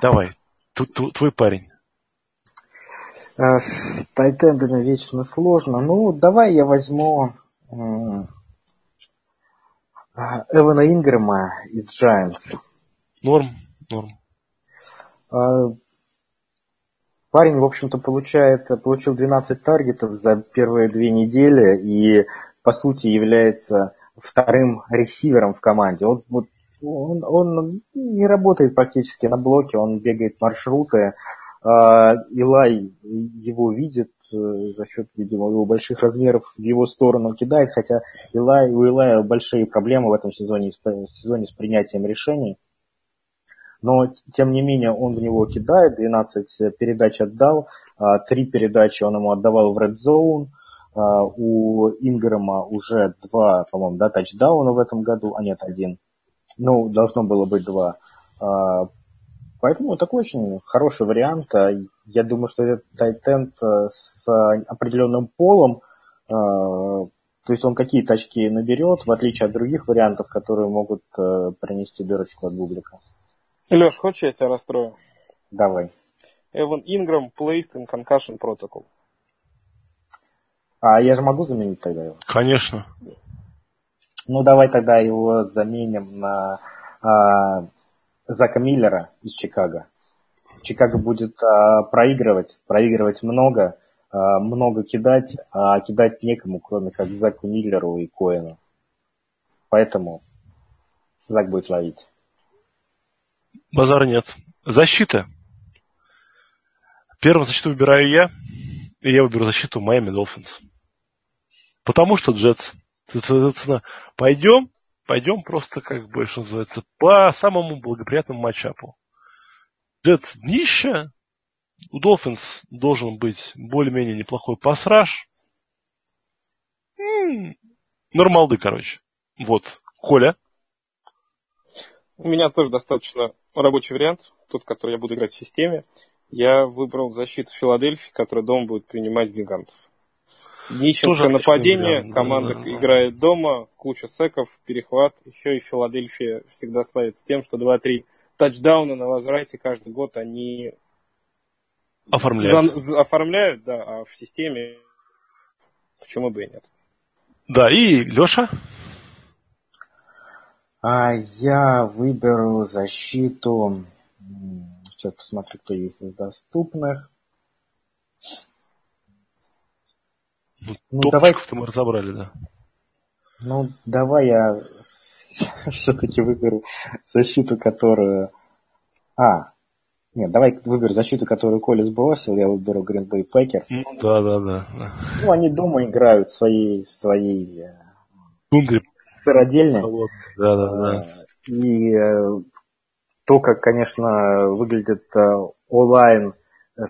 Давай, твой парень. Э, с тайтендами вечно сложно. Ну, давай я возьму э, Эвана Ингрэма из Giants. Норм, норм. Парень, в общем-то, получает, получил 12 таргетов за первые две недели и, по сути, является вторым ресивером в команде. Он, вот, он, он не работает практически на блоке, он бегает маршруты, а, Илай его видит э, за счет, видимо, его больших размеров в его сторону кидает, хотя Илай, у Илая большие проблемы в этом сезоне, сезоне с принятием решений. Но, тем не менее, он в него кидает, 12 передач отдал, 3 а, передачи он ему отдавал в Red Zone, а, у Ингрэма уже два, по-моему, да, тачдауна в этом году, а нет, один. Ну, должно было быть два. Поэтому такой очень хороший вариант. А я думаю, что этот тайтенд с определенным полом То есть он какие-то очки наберет, в отличие от других вариантов, которые могут принести дырочку от бублика. Леш, хочешь я тебя расстрою? Давай. Эван Инграм placed in concussion protocol. А я же могу заменить тогда его? Конечно. Ну, давай тогда его заменим на а, Зака Миллера из Чикаго. Чикаго будет а, проигрывать, проигрывать много, а, много кидать, а кидать некому, кроме как Заку Миллеру и Коэну. Поэтому Зак будет ловить. Базар нет. Защита. Первую защиту выбираю я, и я выберу защиту Майами Долфинс. Потому что Джетс. Соответственно, пойдем, пойдем просто, как бы, что называется, по самому благоприятному матчапу. Джетс днище, у Долфинс должен быть более-менее неплохой пасраж. Нормалды, короче. Вот. Коля. У меня тоже достаточно рабочий вариант, тот, который я буду играть в системе. Я выбрал защиту Филадельфии, которая дома будет принимать гигантов. Нищенское нападение, вариант, команда да, да, играет дома, куча секов, перехват. Еще и Филадельфия всегда славится тем, что 2-3 тачдауна на возврате каждый год они оформляют. За, оформляют, да, а в системе почему бы и нет. Да, и Леша? А я выберу защиту. Сейчас посмотрю, кто есть из доступных. Ну, ну давай-то мы разобрали, да. Ну, давай я все-таки выберу защиту, которую... А, нет, давай выберу защиту, которую Коля сбросил, я выберу Green Bay Packers. Ну, да, да, да. Ну, они дома играют своей, своей Тундре. Сыродельной. Да, да, да. А, и э, то, как, конечно, выглядит э, онлайн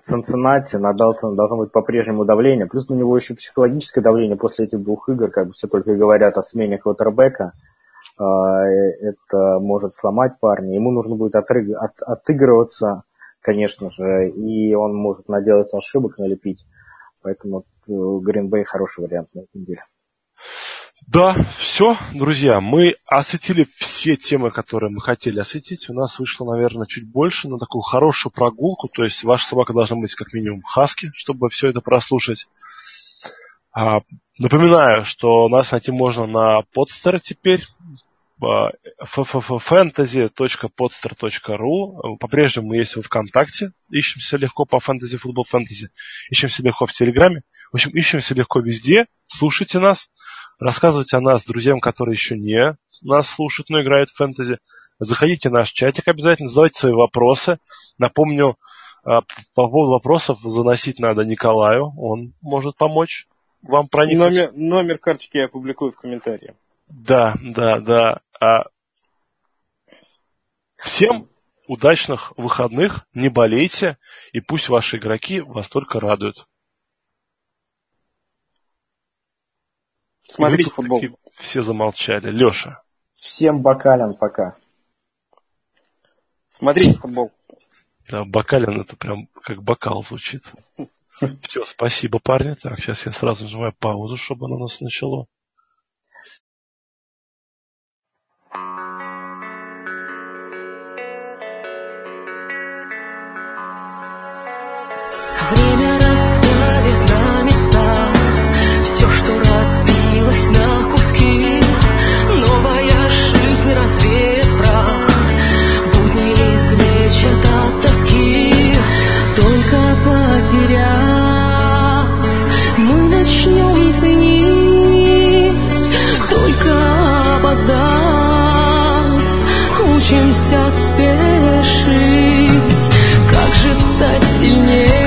Цинциннати на Далтона должно быть по-прежнему давление. Плюс на него еще психологическое давление после этих двух игр, как бы все только говорят о смене квотербека. Это может сломать парня. Ему нужно будет отрыг... от... отыгрываться, конечно же, и он может наделать ошибок, налепить. Поэтому Гринбей э, хороший вариант на этой неделе. Да, все, друзья, мы осветили все темы, которые мы хотели осветить. У нас вышло, наверное, чуть больше на такую хорошую прогулку. То есть ваша собака должна быть как минимум хаски, чтобы все это прослушать. А, напоминаю, что нас найти можно на подстер теперь fantasy.podster.ru По-прежнему мы есть в ВКонтакте. Ищемся легко по фэнтези, футбол фэнтези. Ищемся легко в Телеграме. В общем, ищемся легко везде. Слушайте нас. Рассказывайте о нас друзьям, которые еще не нас слушают, но играют в фэнтези. Заходите в наш чатик обязательно, задавайте свои вопросы. Напомню, а, по поводу вопросов заносить надо Николаю. Он может помочь вам проникнуть. Номер, номер карточки я опубликую в комментарии. Да, да, да. А... Всем удачных выходных, не болейте, и пусть ваши игроки вас только радуют. Смотрите футбол. Все замолчали. Леша. Всем бокален пока. Смотрите футбол. Да, бокален это прям как бокал звучит. Все, спасибо, парни. Так, сейчас я сразу нажимаю паузу, чтобы оно у нас начало. Разбилось на куски. Новая жизнь развеет прах, будни излечат от тоски. Только потеряв, мы начнем ценить, только опоздав, учимся спешить. Как же стать сильнее?